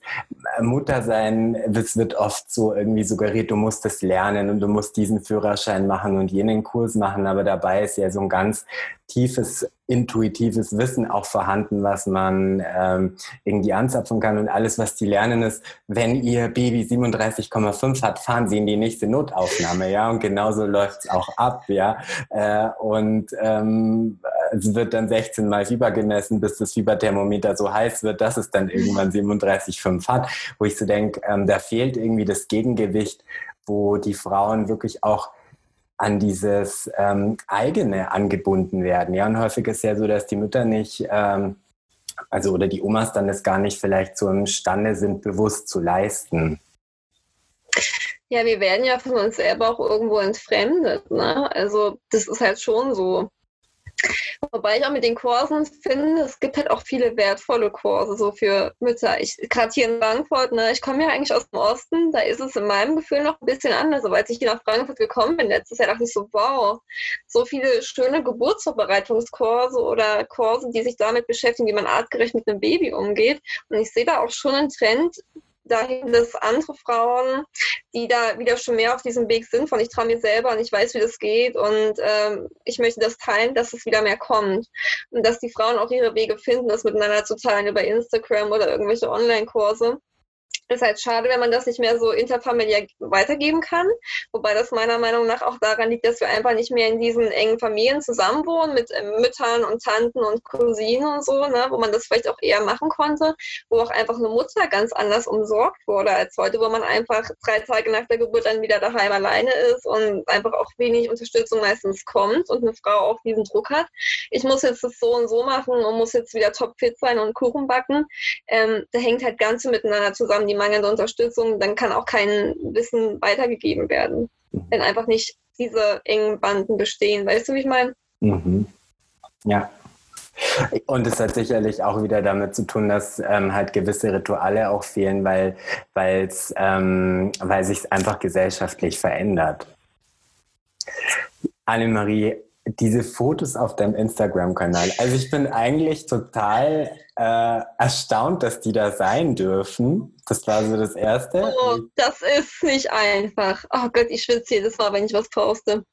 Muttersein, das wird oft so irgendwie suggeriert, du musst es lernen und du musst diesen Führerschein machen und jenen Kurs machen, aber dabei ist ja so ein ganz tiefes intuitives Wissen auch vorhanden, was man ähm, irgendwie anzapfen kann. Und alles, was die lernen, ist, wenn ihr Baby 37,5 hat, fahren sie in die nächste Notaufnahme, ja. Und genauso läuft es auch ab, ja. Äh, und ähm, es wird dann 16 Mal Fieber gemessen, bis das Fieberthermometer so heiß wird, dass es dann irgendwann 37,5 hat, wo ich so denke, ähm, da fehlt irgendwie das Gegengewicht, wo die Frauen wirklich auch an dieses ähm, eigene angebunden werden. Ja, und häufig ist ja so, dass die Mütter nicht, ähm, also oder die Omas dann das gar nicht vielleicht so imstande sind, bewusst zu leisten. Ja, wir werden ja von uns selber auch irgendwo entfremdet. Ne? Also das ist halt schon so. Wobei ich auch mit den Kursen finde, es gibt halt auch viele wertvolle Kurse so für Mütter. Ich gerade hier in Frankfurt, ne, ich komme ja eigentlich aus dem Osten, da ist es in meinem Gefühl noch ein bisschen anders. Aber als ich hier nach Frankfurt gekommen bin letztes Jahr, dachte ich so, wow, so viele schöne Geburtsvorbereitungskurse oder Kurse, die sich damit beschäftigen, wie man artgerecht mit einem Baby umgeht. Und ich sehe da auch schon einen Trend, dahin, dass andere Frauen, die da wieder schon mehr auf diesem Weg sind, von ich traue mir selber und ich weiß, wie das geht und ähm, ich möchte das teilen, dass es wieder mehr kommt und dass die Frauen auch ihre Wege finden, das miteinander zu teilen über Instagram oder irgendwelche Online-Kurse. Ist halt schade, wenn man das nicht mehr so interfamiliär weitergeben kann. Wobei das meiner Meinung nach auch daran liegt, dass wir einfach nicht mehr in diesen engen Familien zusammenwohnen mit äh, Müttern und Tanten und Cousinen und so, ne, wo man das vielleicht auch eher machen konnte, wo auch einfach eine Mutter ganz anders umsorgt wurde als heute, wo man einfach drei Tage nach der Geburt dann wieder daheim alleine ist und einfach auch wenig Unterstützung meistens kommt und eine Frau auch diesen Druck hat. Ich muss jetzt das so und so machen und muss jetzt wieder topfit sein und Kuchen backen. Ähm, da hängt halt ganz miteinander zusammen. Die mangelnde Unterstützung, dann kann auch kein Wissen weitergegeben werden. Wenn einfach nicht diese engen Banden bestehen. Weißt du, wie ich meine? Mhm. Ja. Und es hat sicherlich auch wieder damit zu tun, dass ähm, halt gewisse Rituale auch fehlen, weil weil's, ähm, weil sich einfach gesellschaftlich verändert. Annemarie, diese Fotos auf deinem Instagram-Kanal. Also ich bin eigentlich total äh, erstaunt, dass die da sein dürfen. Das war so das Erste. Oh, das ist nicht einfach. Oh Gott, ich schwitze jedes Mal, wenn ich was poste.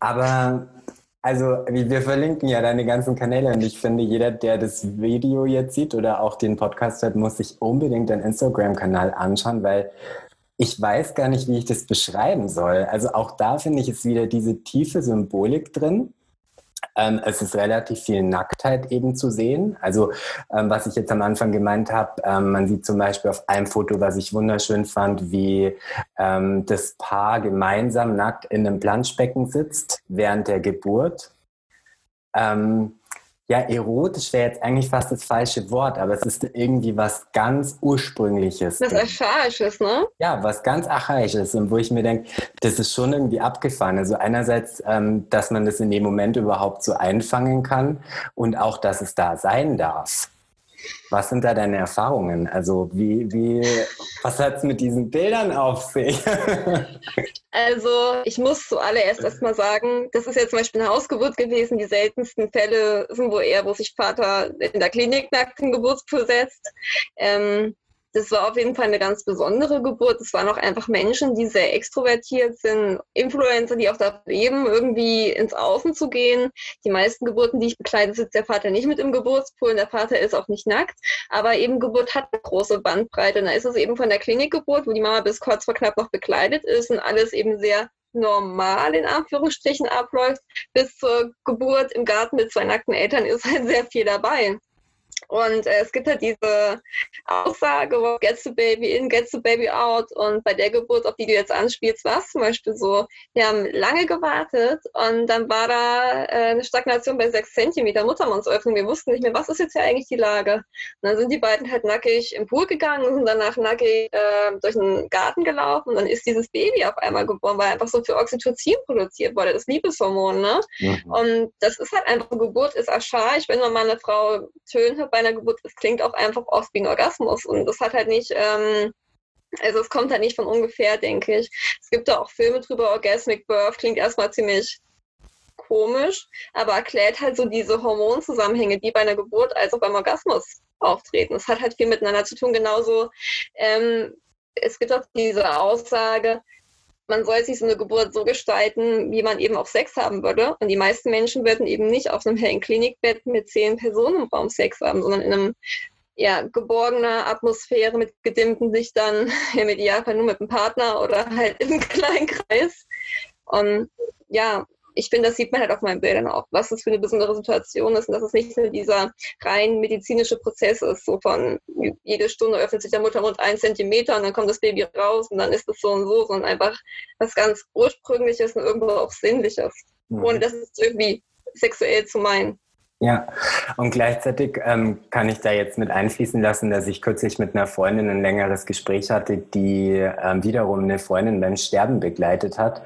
Aber also wir verlinken ja deine ganzen Kanäle und ich finde, jeder, der das Video jetzt sieht oder auch den Podcast hört, muss sich unbedingt deinen Instagram-Kanal anschauen, weil ich weiß gar nicht, wie ich das beschreiben soll. Also auch da finde ich es wieder diese tiefe Symbolik drin. Ähm, es ist relativ viel Nacktheit eben zu sehen. Also ähm, was ich jetzt am Anfang gemeint habe, ähm, man sieht zum Beispiel auf einem Foto, was ich wunderschön fand, wie ähm, das Paar gemeinsam nackt in einem Planschbecken sitzt während der Geburt. Ähm, ja, erotisch wäre jetzt eigentlich fast das falsche Wort, aber es ist irgendwie was ganz Ursprüngliches. Was Archaisches, ne? Ja, was ganz Archaisches und wo ich mir denke, das ist schon irgendwie abgefahren. Also einerseits, ähm, dass man das in dem Moment überhaupt so einfangen kann und auch, dass es da sein darf. Was sind da deine Erfahrungen? Also wie, wie, was hat es mit diesen Bildern auf sich? also ich muss zuallererst erstmal sagen, das ist ja zum Beispiel eine Hausgeburt gewesen. Die seltensten Fälle sind wo eher, wo sich Vater in der Klinik nackt in Geburtspool setzt. Ähm, das war auf jeden Fall eine ganz besondere Geburt. Es waren auch einfach Menschen, die sehr extrovertiert sind, Influencer, die auch da leben, irgendwie ins Außen zu gehen. Die meisten Geburten, die ich bekleide, sitzt der Vater nicht mit im Geburtspool und der Vater ist auch nicht nackt. Aber eben Geburt hat eine große Bandbreite. Und da ist es eben von der Klinikgeburt, wo die Mama bis kurz vor knapp noch bekleidet ist und alles eben sehr normal in Anführungsstrichen abläuft, bis zur Geburt im Garten mit zwei nackten Eltern ist halt sehr viel dabei. Und äh, es gibt halt diese Aussage, gets the baby in, gets the baby out. Und bei der Geburt, auf die du jetzt anspielst, war es zum Beispiel so, wir haben lange gewartet und dann war da äh, eine Stagnation bei sechs Zentimeter Muttermundsöffnung. Wir wussten nicht mehr, was ist jetzt hier eigentlich die Lage. Und dann sind die beiden halt nackig im Pool gegangen und sind danach nackig äh, durch den Garten gelaufen. Und dann ist dieses Baby auf einmal geboren, weil einfach so viel Oxytocin produziert wurde, das Liebeshormon. Ne? Mhm. Und das ist halt einfach, Geburt ist archaisch. Wenn man mal eine Frau hört bei einer Geburt, es klingt auch einfach oft wie ein Orgasmus. Und das hat halt nicht, ähm, also es kommt halt nicht von ungefähr, denke ich. Es gibt da auch Filme drüber, Orgasmic Birth klingt erstmal ziemlich komisch, aber erklärt halt so diese Hormonzusammenhänge, die bei einer Geburt als auch beim Orgasmus auftreten. Es hat halt viel miteinander zu tun, genauso. Ähm, es gibt auch diese Aussage, man soll sich so eine Geburt so gestalten, wie man eben auch Sex haben würde. Und die meisten Menschen würden eben nicht auf einem hellen Klinikbett mit zehn Personen im Raum Sex haben, sondern in einem ja, geborgener Atmosphäre mit gedimmten Lichtern, im Idealfall nur mit einem Partner oder halt im kleinen Kreis. Und ja, ich finde, das sieht man halt auf meinen Bildern auch, was das für eine besondere Situation ist und dass es nicht nur dieser rein medizinische Prozess ist, so von jede Stunde öffnet sich der Muttermund ein Zentimeter und dann kommt das Baby raus und dann ist es so und so, sondern einfach was ganz Ursprüngliches und irgendwo auch Sinnliches, mhm. ohne das irgendwie sexuell zu meinen. Ja, und gleichzeitig ähm, kann ich da jetzt mit einfließen lassen, dass ich kürzlich mit einer Freundin ein längeres Gespräch hatte, die ähm, wiederum eine Freundin beim Sterben begleitet hat.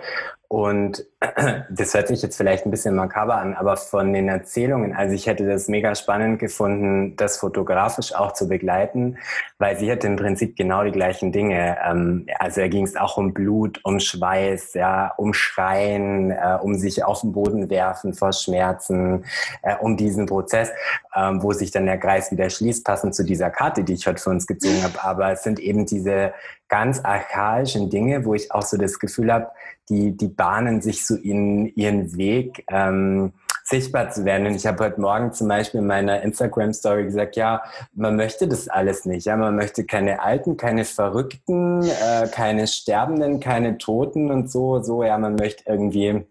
Und das hört sich jetzt vielleicht ein bisschen makaber an, aber von den Erzählungen, also ich hätte das mega spannend gefunden, das fotografisch auch zu begleiten, weil sie hatte im Prinzip genau die gleichen Dinge. Ähm, also da ging es auch um Blut, um Schweiß, ja, um Schreien, äh, um sich auf den Boden werfen vor Schmerzen, äh, um diesen Prozess, ähm, wo sich dann der Kreis wieder schließt, passend zu dieser Karte, die ich heute für uns gezogen habe. Aber es sind eben diese ganz archaischen Dinge, wo ich auch so das Gefühl habe, die, die bahnen sich so in ihren Weg, ähm, sichtbar zu werden. Und ich habe heute Morgen zum Beispiel in meiner Instagram-Story gesagt, ja, man möchte das alles nicht. Ja, man möchte keine Alten, keine Verrückten, äh, keine Sterbenden, keine Toten und so. So, ja, man möchte irgendwie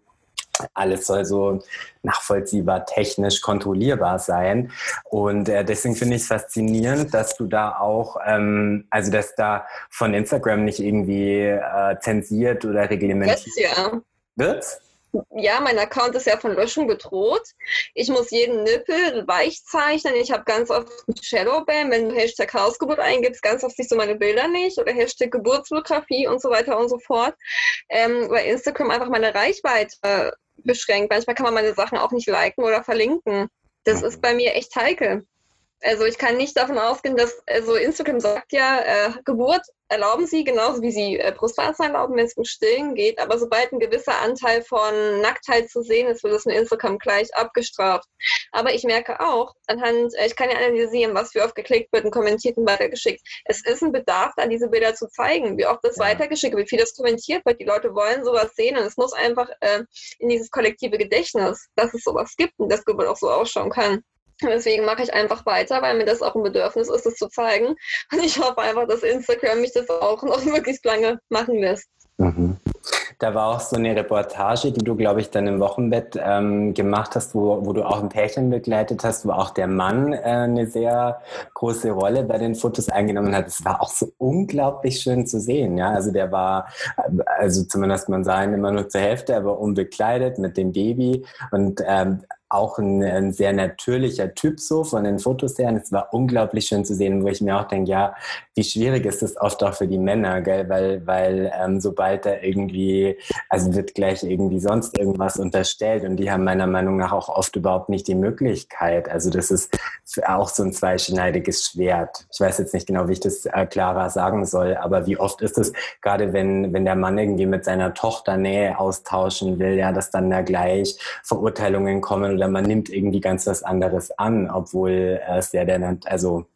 alles soll so nachvollziehbar, technisch kontrollierbar sein. Und äh, deswegen finde ich es faszinierend, dass du da auch, ähm, also dass da von Instagram nicht irgendwie äh, zensiert oder reglementiert ja. wird. Ja, mein Account ist ja von Löschung bedroht. Ich muss jeden Nippel weich zeichnen. Ich habe ganz oft Shadowban. Wenn du Hashtag Hausgeburt eingibst, ganz oft siehst du meine Bilder nicht oder Hashtag Geburtsfotografie und so weiter und so fort. Ähm, weil Instagram einfach meine Reichweite beschränkt. Manchmal kann man meine Sachen auch nicht liken oder verlinken. Das ist bei mir echt heikel. Also ich kann nicht davon ausgehen, dass, also Instagram sagt ja, äh, Geburt erlauben sie, genauso wie sie äh, Brustwarzen erlauben, wenn es um Stillen geht. Aber sobald ein gewisser Anteil von Nacktheit zu sehen ist, wird es in Instagram gleich abgestraft. Aber ich merke auch, anhand, äh, ich kann ja analysieren, was wie oft geklickt wird und kommentiert und weitergeschickt. Es ist ein Bedarf da, diese Bilder zu zeigen, wie oft das ja. weitergeschickt wird, wie das kommentiert wird. Die Leute wollen sowas sehen und es muss einfach äh, in dieses kollektive Gedächtnis, dass es sowas gibt und das Geburt auch so ausschauen kann. Deswegen mache ich einfach weiter, weil mir das auch ein Bedürfnis ist, das zu zeigen. Und ich hoffe einfach, dass Instagram mich das auch noch möglichst lange machen lässt. Mhm. Da war auch so eine Reportage, die du, glaube ich, dann im Wochenbett ähm, gemacht hast, wo, wo du auch ein Pärchen begleitet hast, wo auch der Mann äh, eine sehr große Rolle bei den Fotos eingenommen hat. Es war auch so unglaublich schön zu sehen. Ja, also der war, also zumindest man sah ihn immer nur zur Hälfte, aber unbekleidet mit dem Baby und ähm, auch ein, ein, sehr natürlicher Typ so von den Fotos her. Und es war unglaublich schön zu sehen, wo ich mir auch denke, ja, wie schwierig ist das oft auch für die Männer, gell? Weil, weil ähm, sobald da irgendwie, also wird gleich irgendwie sonst irgendwas unterstellt und die haben meiner Meinung nach auch oft überhaupt nicht die Möglichkeit. Also das ist auch so ein zweischneidiges Schwert. Ich weiß jetzt nicht genau, wie ich das äh, klarer sagen soll, aber wie oft ist es, gerade wenn, wenn der Mann irgendwie mit seiner Tochter Nähe austauschen will, ja, dass dann da gleich Verurteilungen kommen oder man nimmt irgendwie ganz was anderes an, obwohl es ja der, also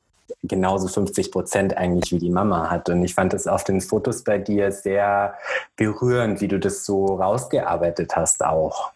genauso 50 Prozent eigentlich wie die Mama hat. Und ich fand es auf den Fotos bei dir sehr berührend, wie du das so rausgearbeitet hast auch.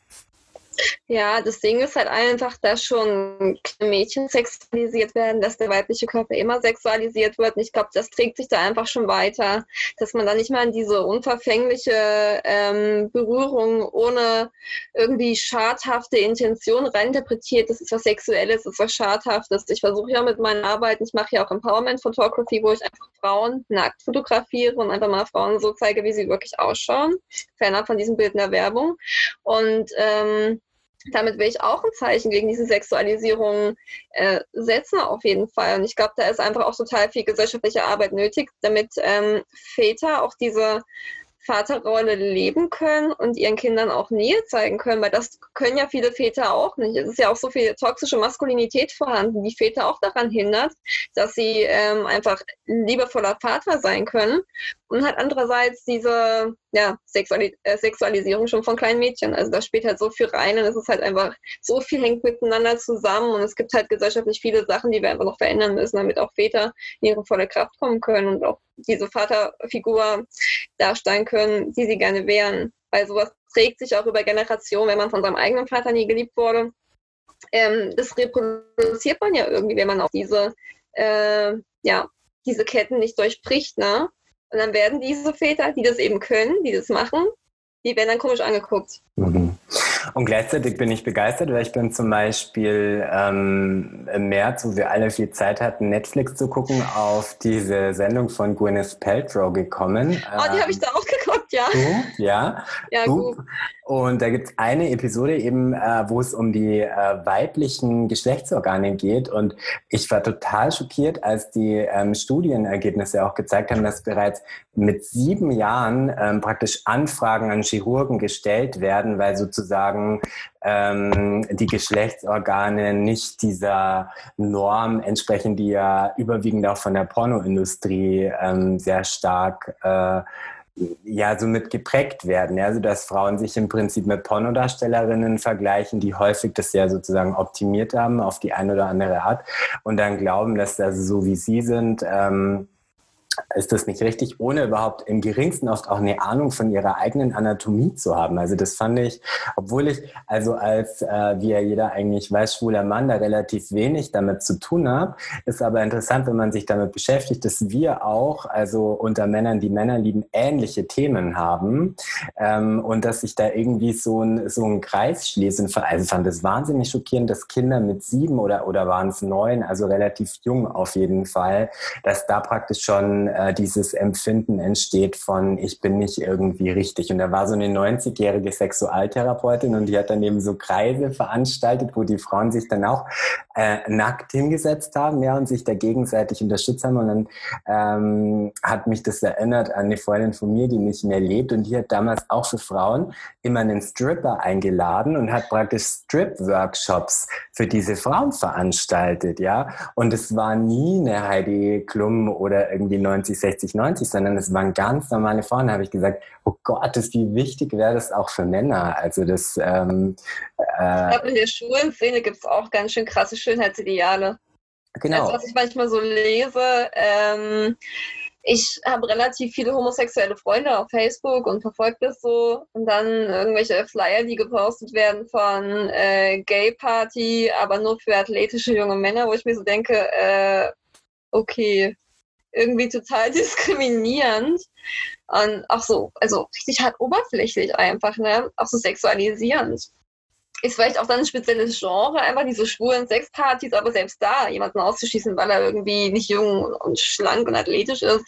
Ja, das Ding ist halt einfach, dass schon Mädchen sexualisiert werden, dass der weibliche Körper immer sexualisiert wird. Und ich glaube, das trägt sich da einfach schon weiter, dass man da nicht mal in diese unverfängliche ähm, Berührung ohne irgendwie schadhafte Intention reininterpretiert. Das ist was Sexuelles, das ist was Schadhaftes. Ich versuche ja mit meinen Arbeiten, ich mache ja auch Empowerment Photography, wo ich einfach Frauen nackt fotografiere und einfach mal Frauen so zeige, wie sie wirklich ausschauen, fernab von diesem Bild in der Werbung. Und ähm, damit will ich auch ein Zeichen gegen diese Sexualisierung äh, setzen, auf jeden Fall. Und ich glaube, da ist einfach auch total viel gesellschaftliche Arbeit nötig, damit ähm, Väter auch diese Vaterrolle leben können und ihren Kindern auch Nähe zeigen können, weil das können ja viele Väter auch nicht. Es ist ja auch so viel toxische Maskulinität vorhanden, die Väter auch daran hindert, dass sie ähm, einfach liebevoller Vater sein können und hat andererseits diese ja, Sexualis äh, Sexualisierung schon von kleinen Mädchen. Also da spielt halt so viel rein und es ist halt einfach, so viel hängt miteinander zusammen und es gibt halt gesellschaftlich viele Sachen, die wir einfach noch verändern müssen, damit auch Väter in ihre volle Kraft kommen können und auch diese Vaterfigur darstellen können, die sie gerne wären. Weil sowas trägt sich auch über Generationen, wenn man von seinem eigenen Vater nie geliebt wurde. Ähm, das reproduziert man ja irgendwie, wenn man auch diese, äh, ja, diese Ketten nicht durchbricht, ne? Und dann werden diese Väter, die das eben können, die das machen, die werden dann komisch angeguckt. Mhm. Und gleichzeitig bin ich begeistert, weil ich bin zum Beispiel ähm, im März, wo wir alle viel Zeit hatten, Netflix zu gucken, auf diese Sendung von Gwyneth Paltrow gekommen. Oh, die habe ich da auch geguckt, ja. Du? Ja. Ja, gut. Und da gibt es eine Episode eben, äh, wo es um die äh, weiblichen Geschlechtsorgane geht. Und ich war total schockiert, als die ähm, Studienergebnisse auch gezeigt haben, dass bereits mit sieben Jahren ähm, praktisch Anfragen an Chirurgen gestellt werden, weil sozusagen ähm, die Geschlechtsorgane nicht dieser Norm entsprechen, die ja überwiegend auch von der Pornoindustrie ähm, sehr stark äh, ja, so mit geprägt werden. Ja? Also, dass Frauen sich im Prinzip mit Pornodarstellerinnen vergleichen, die häufig das ja sozusagen optimiert haben auf die eine oder andere Art und dann glauben, dass das so wie sie sind, ähm, ist das nicht richtig, ohne überhaupt im geringsten oft auch eine Ahnung von ihrer eigenen Anatomie zu haben. Also das fand ich, obwohl ich also als, äh, wie ja jeder eigentlich weiß, schwuler Mann da relativ wenig damit zu tun habe, ist aber interessant, wenn man sich damit beschäftigt, dass wir auch, also unter Männern, die Männer lieben, ähnliche Themen haben ähm, und dass sich da irgendwie so ein, so ein Kreis schließen. Also fand es wahnsinnig schockierend, dass Kinder mit sieben oder, oder waren es neun, also relativ jung auf jeden Fall, dass da praktisch schon äh, dieses Empfinden entsteht von, ich bin nicht irgendwie richtig. Und da war so eine 90-jährige Sexualtherapeutin und die hat dann eben so Kreise veranstaltet, wo die Frauen sich dann auch äh, nackt hingesetzt haben ja, und sich da gegenseitig unterstützt haben. Und dann ähm, hat mich das erinnert an eine Freundin von mir, die nicht mehr lebt. Und die hat damals auch für Frauen immer einen Stripper eingeladen und hat praktisch Strip-Workshops für diese Frauen veranstaltet. ja. Und es war nie eine Heidi Klum oder irgendwie 90, 60, 90, sondern es waren ganz normale Frauen. Da habe ich gesagt, oh Gott, ist wie wichtig wäre das auch für Männer. Also das ähm, äh, ich glaube, in der schwulen Szene gibt es auch ganz schön krasse Schönheitsideale. Genau. Das, was ich manchmal so lese, ähm, ich habe relativ viele homosexuelle Freunde auf Facebook und verfolge das so. Und dann irgendwelche Flyer, die gepostet werden von äh, Gay Party, aber nur für athletische junge Männer, wo ich mir so denke, äh, okay, irgendwie total diskriminierend. Und auch so, also richtig hart oberflächlich einfach, ne? Auch so sexualisierend ist vielleicht auch dann ein spezielles Genre, einfach diese schwulen Sexpartys, aber selbst da jemanden auszuschießen, weil er irgendwie nicht jung und schlank und athletisch ist.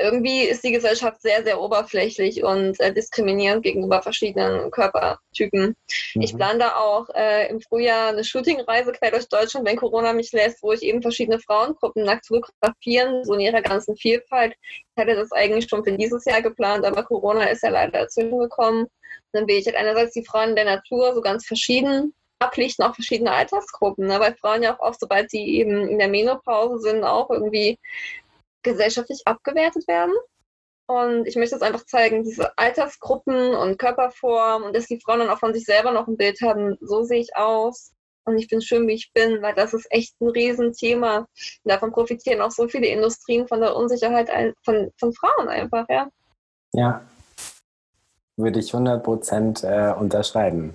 Irgendwie ist die Gesellschaft sehr, sehr oberflächlich und äh, diskriminierend gegenüber verschiedenen Körpertypen. Mhm. Ich plane da auch äh, im Frühjahr eine Shootingreise quer durch Deutschland, wenn Corona mich lässt, wo ich eben verschiedene Frauengruppen nackt fotografieren, so in ihrer ganzen Vielfalt. Ich hatte das eigentlich schon für dieses Jahr geplant, aber Corona ist ja leider dazwischen gekommen. Dann will ich halt einerseits die Frauen der Natur so ganz verschieden ablichten, auch verschiedene Altersgruppen, ne? weil Frauen ja auch oft, sobald sie eben in der Menopause sind, auch irgendwie gesellschaftlich abgewertet werden. Und ich möchte jetzt einfach zeigen, diese Altersgruppen und Körperformen und dass die Frauen dann auch von sich selber noch ein Bild haben, so sehe ich aus. Und ich bin schön, wie ich bin, weil das ist echt ein Riesenthema. Und davon profitieren auch so viele Industrien von der Unsicherheit von, von Frauen einfach, ja. Ja, würde ich 100 Prozent äh, unterschreiben.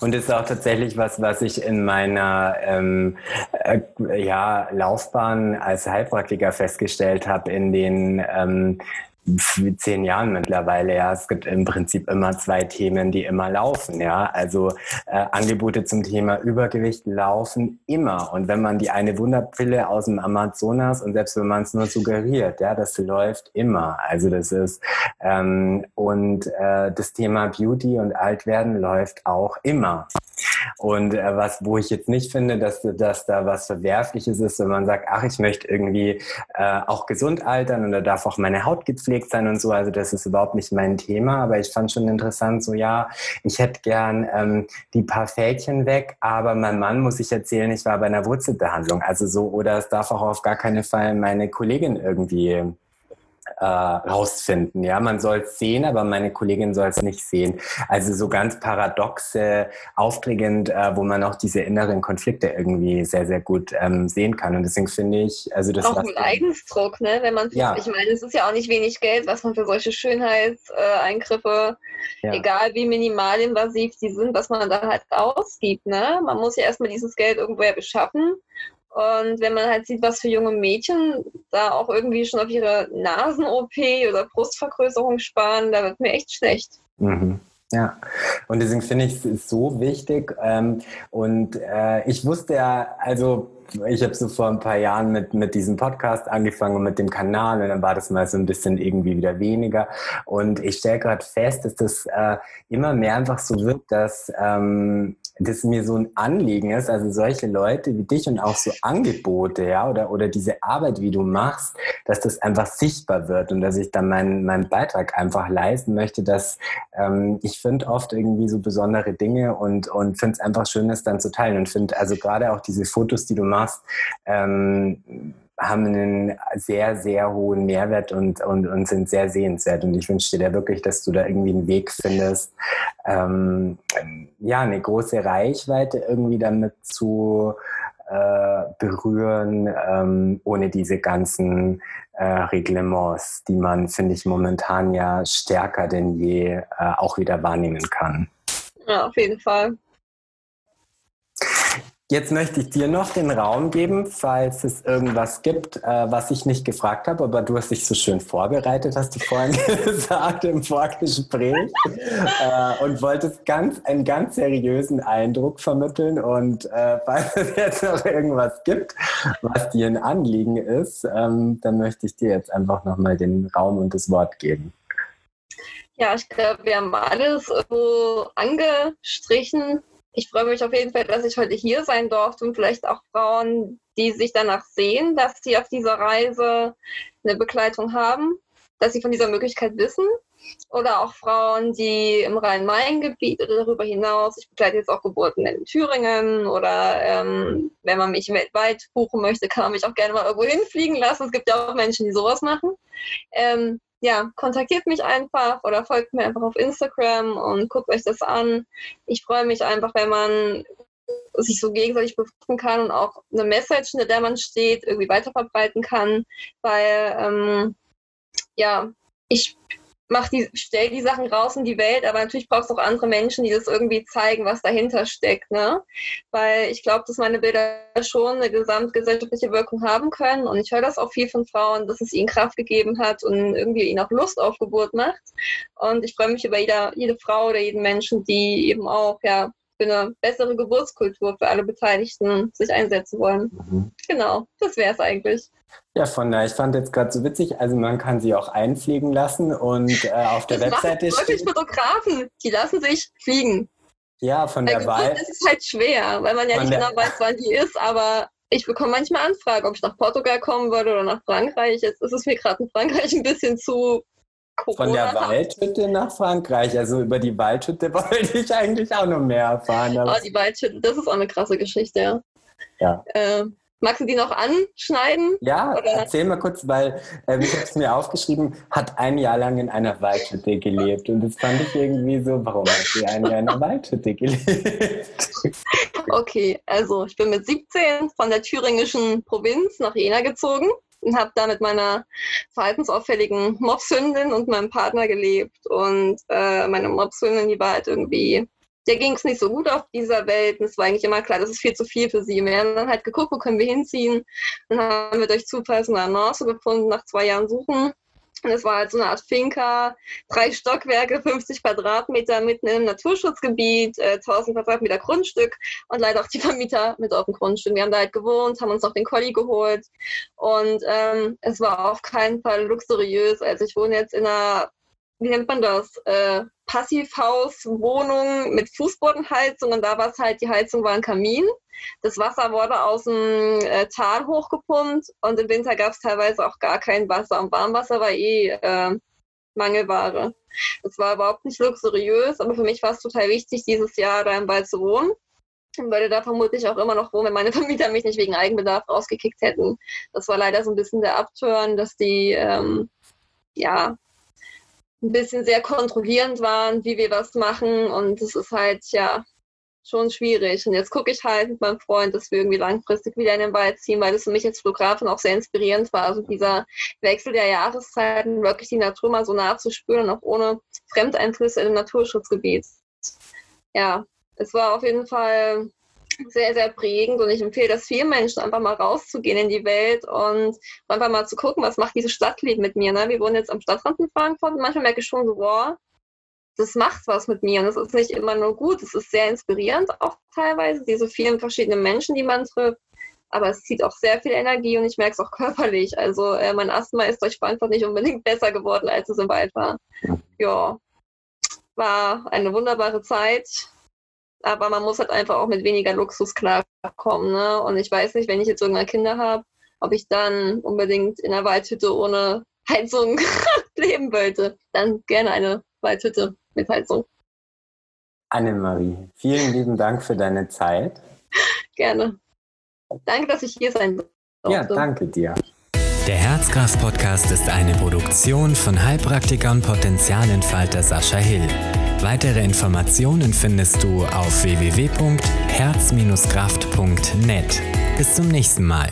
Und das ist auch tatsächlich was, was ich in meiner ähm, äh, ja, Laufbahn als Heilpraktiker festgestellt habe in den ähm, zehn Jahren mittlerweile, ja. Es gibt im Prinzip immer zwei Themen, die immer laufen, ja. Also äh, Angebote zum Thema Übergewicht laufen immer. Und wenn man die eine Wunderpille aus dem Amazonas und selbst wenn man es nur suggeriert, ja, das läuft immer. Also das ist ähm, und äh, das Thema Beauty und Altwerden läuft auch immer. Und äh, was, wo ich jetzt nicht finde, dass, dass da was Verwerfliches ist, wenn man sagt, ach, ich möchte irgendwie äh, auch gesund altern und da darf auch meine Haut gepflegt sein und so. Also das ist überhaupt nicht mein Thema. Aber ich fand schon interessant, so ja, ich hätte gern ähm, die paar Fältchen weg, aber mein Mann muss ich erzählen, ich war bei einer Wurzelbehandlung. Also so, oder es darf auch auf gar keinen Fall meine Kollegin irgendwie äh, rausfinden. Ja, man soll es sehen, aber meine Kollegin soll es nicht sehen. Also so ganz paradoxe, aufregend, äh, wo man auch diese inneren Konflikte irgendwie sehr, sehr gut ähm, sehen kann. Und deswegen finde ich, also das auch ein Leidensdruck, ne? Wenn man, ja. ich meine, es ist ja auch nicht wenig Geld, was man für solche Schönheitseingriffe, ja. egal wie minimalinvasiv die sind, was man da halt ausgibt, ne? Man muss ja erstmal dieses Geld irgendwoher beschaffen und wenn man halt sieht, was für junge Mädchen da auch irgendwie schon auf ihre Nasen-OP oder Brustvergrößerung sparen, da wird mir echt schlecht. Mhm. Ja, und deswegen finde ich es so wichtig. Ähm, und äh, ich wusste ja, also ich habe so vor ein paar Jahren mit, mit diesem Podcast angefangen und mit dem Kanal und dann war das mal so ein bisschen irgendwie wieder weniger. Und ich stelle gerade fest, dass das äh, immer mehr einfach so wird, dass ähm, das mir so ein Anliegen ist, also solche Leute wie dich und auch so Angebote, ja, oder, oder diese Arbeit, wie du machst, dass das einfach sichtbar wird und dass ich dann meinen, meinen Beitrag einfach leisten möchte, dass ähm, ich finde oft irgendwie so besondere Dinge und, und finde es einfach schön, das dann zu teilen und finde also gerade auch diese Fotos, die du machst, ähm, haben einen sehr, sehr hohen Mehrwert und, und, und sind sehr sehenswert. Und ich wünsche dir da wirklich, dass du da irgendwie einen Weg findest, ähm, ja, eine große Reichweite irgendwie damit zu äh, berühren, ähm, ohne diese ganzen äh, Reglements, die man, finde ich, momentan ja stärker denn je äh, auch wieder wahrnehmen kann. Ja, auf jeden Fall. Jetzt möchte ich dir noch den Raum geben, falls es irgendwas gibt, äh, was ich nicht gefragt habe, aber du hast dich so schön vorbereitet, hast du vorhin gesagt im Vorgespräch äh, und wolltest ganz, einen ganz seriösen Eindruck vermitteln. Und äh, falls es jetzt noch irgendwas gibt, was dir ein Anliegen ist, ähm, dann möchte ich dir jetzt einfach nochmal den Raum und das Wort geben. Ja, ich glaube, wir haben alles irgendwo angestrichen ich freue mich auf jeden Fall, dass ich heute hier sein durfte und vielleicht auch Frauen, die sich danach sehen, dass sie auf dieser Reise eine Begleitung haben, dass sie von dieser Möglichkeit wissen. Oder auch Frauen, die im Rhein-Main-Gebiet oder darüber hinaus, ich begleite jetzt auch Geburten in Thüringen oder ähm, wenn man mich weltweit buchen möchte, kann man mich auch gerne mal irgendwo hinfliegen lassen. Es gibt ja auch Menschen, die sowas machen. Ähm, ja, kontaktiert mich einfach oder folgt mir einfach auf Instagram und guckt euch das an. Ich freue mich einfach, wenn man sich so gegenseitig befruchten kann und auch eine Message, in der man steht, irgendwie weiterverbreiten kann, weil ähm, ja, ich mach die, stell die Sachen raus in die Welt, aber natürlich brauchst du auch andere Menschen, die das irgendwie zeigen, was dahinter steckt, ne? Weil ich glaube, dass meine Bilder schon eine gesamtgesellschaftliche Wirkung haben können und ich höre das auch viel von Frauen, dass es ihnen Kraft gegeben hat und irgendwie ihnen auch Lust auf Geburt macht. Und ich freue mich über jeder, jede Frau oder jeden Menschen, die eben auch, ja, für eine bessere Geburtskultur für alle Beteiligten sich einsetzen wollen. Mhm. Genau, das wäre es eigentlich. Ja, von daher, ich fand jetzt gerade so witzig, also man kann sie auch einfliegen lassen und äh, auf der das Webseite steht... wirklich Fotografen, die lassen sich fliegen. Ja, von der Wahl... Das ist halt schwer, weil man ja nicht genau weiß, wann die ist, aber ich bekomme manchmal Anfragen, ob ich nach Portugal kommen würde oder nach Frankreich. Jetzt ist es mir gerade in Frankreich ein bisschen zu Corona Von der Waldhütte nach Frankreich. Also über die Waldhütte wollte ich eigentlich auch noch mehr erfahren. Oh, die Waldhütte, das ist auch eine krasse Geschichte, ja. Ja. Äh, magst du die noch anschneiden? Ja, oder? erzähl mal kurz, weil äh, ich habe es mir aufgeschrieben, hat ein Jahr lang in einer Waldhütte gelebt. Und das fand ich irgendwie so, warum hat sie ein Jahr in einer Waldhütte gelebt? Okay, also ich bin mit 17 von der thüringischen Provinz nach Jena gezogen und habe da mit meiner verhaltensauffälligen Mopshündin und meinem Partner gelebt. Und äh, meine Mopshündin, die war halt irgendwie, der ging es nicht so gut auf dieser Welt. Und es war eigentlich immer klar, das ist viel zu viel für sie. Wir haben dann halt geguckt, wo können wir hinziehen. Dann haben wir durch Zufall eine Annonce gefunden, nach zwei Jahren Suchen und es war halt so eine Art Finca, drei Stockwerke, 50 Quadratmeter mitten im Naturschutzgebiet, äh, 1000 Quadratmeter Grundstück und leider auch die Vermieter mit auf dem Grundstück. Wir haben da halt gewohnt, haben uns auch den Colli geholt und ähm, es war auf keinen Fall luxuriös. Also ich wohne jetzt in einer wie nennt man das, äh, Passivhauswohnung mit Fußbodenheizung und da war es halt, die Heizung war ein Kamin. Das Wasser wurde aus dem äh, Tal hochgepumpt und im Winter gab es teilweise auch gar kein Wasser und Warmwasser war eh äh, Mangelware. Das war überhaupt nicht luxuriös, aber für mich war es total wichtig, dieses Jahr da im Wald zu wohnen. Und würde da vermutlich auch immer noch wohnen, wenn meine Vermieter mich nicht wegen Eigenbedarf rausgekickt hätten. Das war leider so ein bisschen der Abturn, dass die ähm, ja ein bisschen sehr kontrollierend waren, wie wir was machen. Und es ist halt, ja, schon schwierig. Und jetzt gucke ich halt mit meinem Freund, dass wir irgendwie langfristig wieder in den Wald ziehen, weil das für mich als Fotografin auch sehr inspirierend war. Also dieser Wechsel der Jahreszeiten, wirklich die Natur mal so nah zu spüren, auch ohne Fremdeinflüsse im Naturschutzgebiet. Ja, es war auf jeden Fall sehr, sehr prägend und ich empfehle das vielen Menschen, einfach mal rauszugehen in die Welt und einfach mal zu gucken, was macht diese Stadtleben mit mir. Ne? Wir wohnen jetzt am Stadtrand in Frankfurt und manchmal merke ich schon so, wow, das macht was mit mir und das ist nicht immer nur gut, es ist sehr inspirierend auch teilweise, diese vielen verschiedenen Menschen, die man trifft, aber es zieht auch sehr viel Energie und ich merke es auch körperlich. Also äh, mein Asthma ist durch Frankfurt nicht unbedingt besser geworden, als es im Wald war. Ja, war eine wunderbare Zeit aber man muss halt einfach auch mit weniger Luxus klarkommen. Ne? Und ich weiß nicht, wenn ich jetzt irgendwann Kinder habe, ob ich dann unbedingt in einer Waldhütte ohne Heizung leben wollte. Dann gerne eine Waldhütte mit Heizung. Annemarie, vielen lieben Dank für deine Zeit. Gerne. Danke, dass ich hier sein durfte. Ja, danke dir. Der Herzkraft-Podcast ist eine Produktion von Heilpraktiker und Potenzialentfalter Sascha Hill. Weitere Informationen findest du auf www.herz-kraft.net. Bis zum nächsten Mal.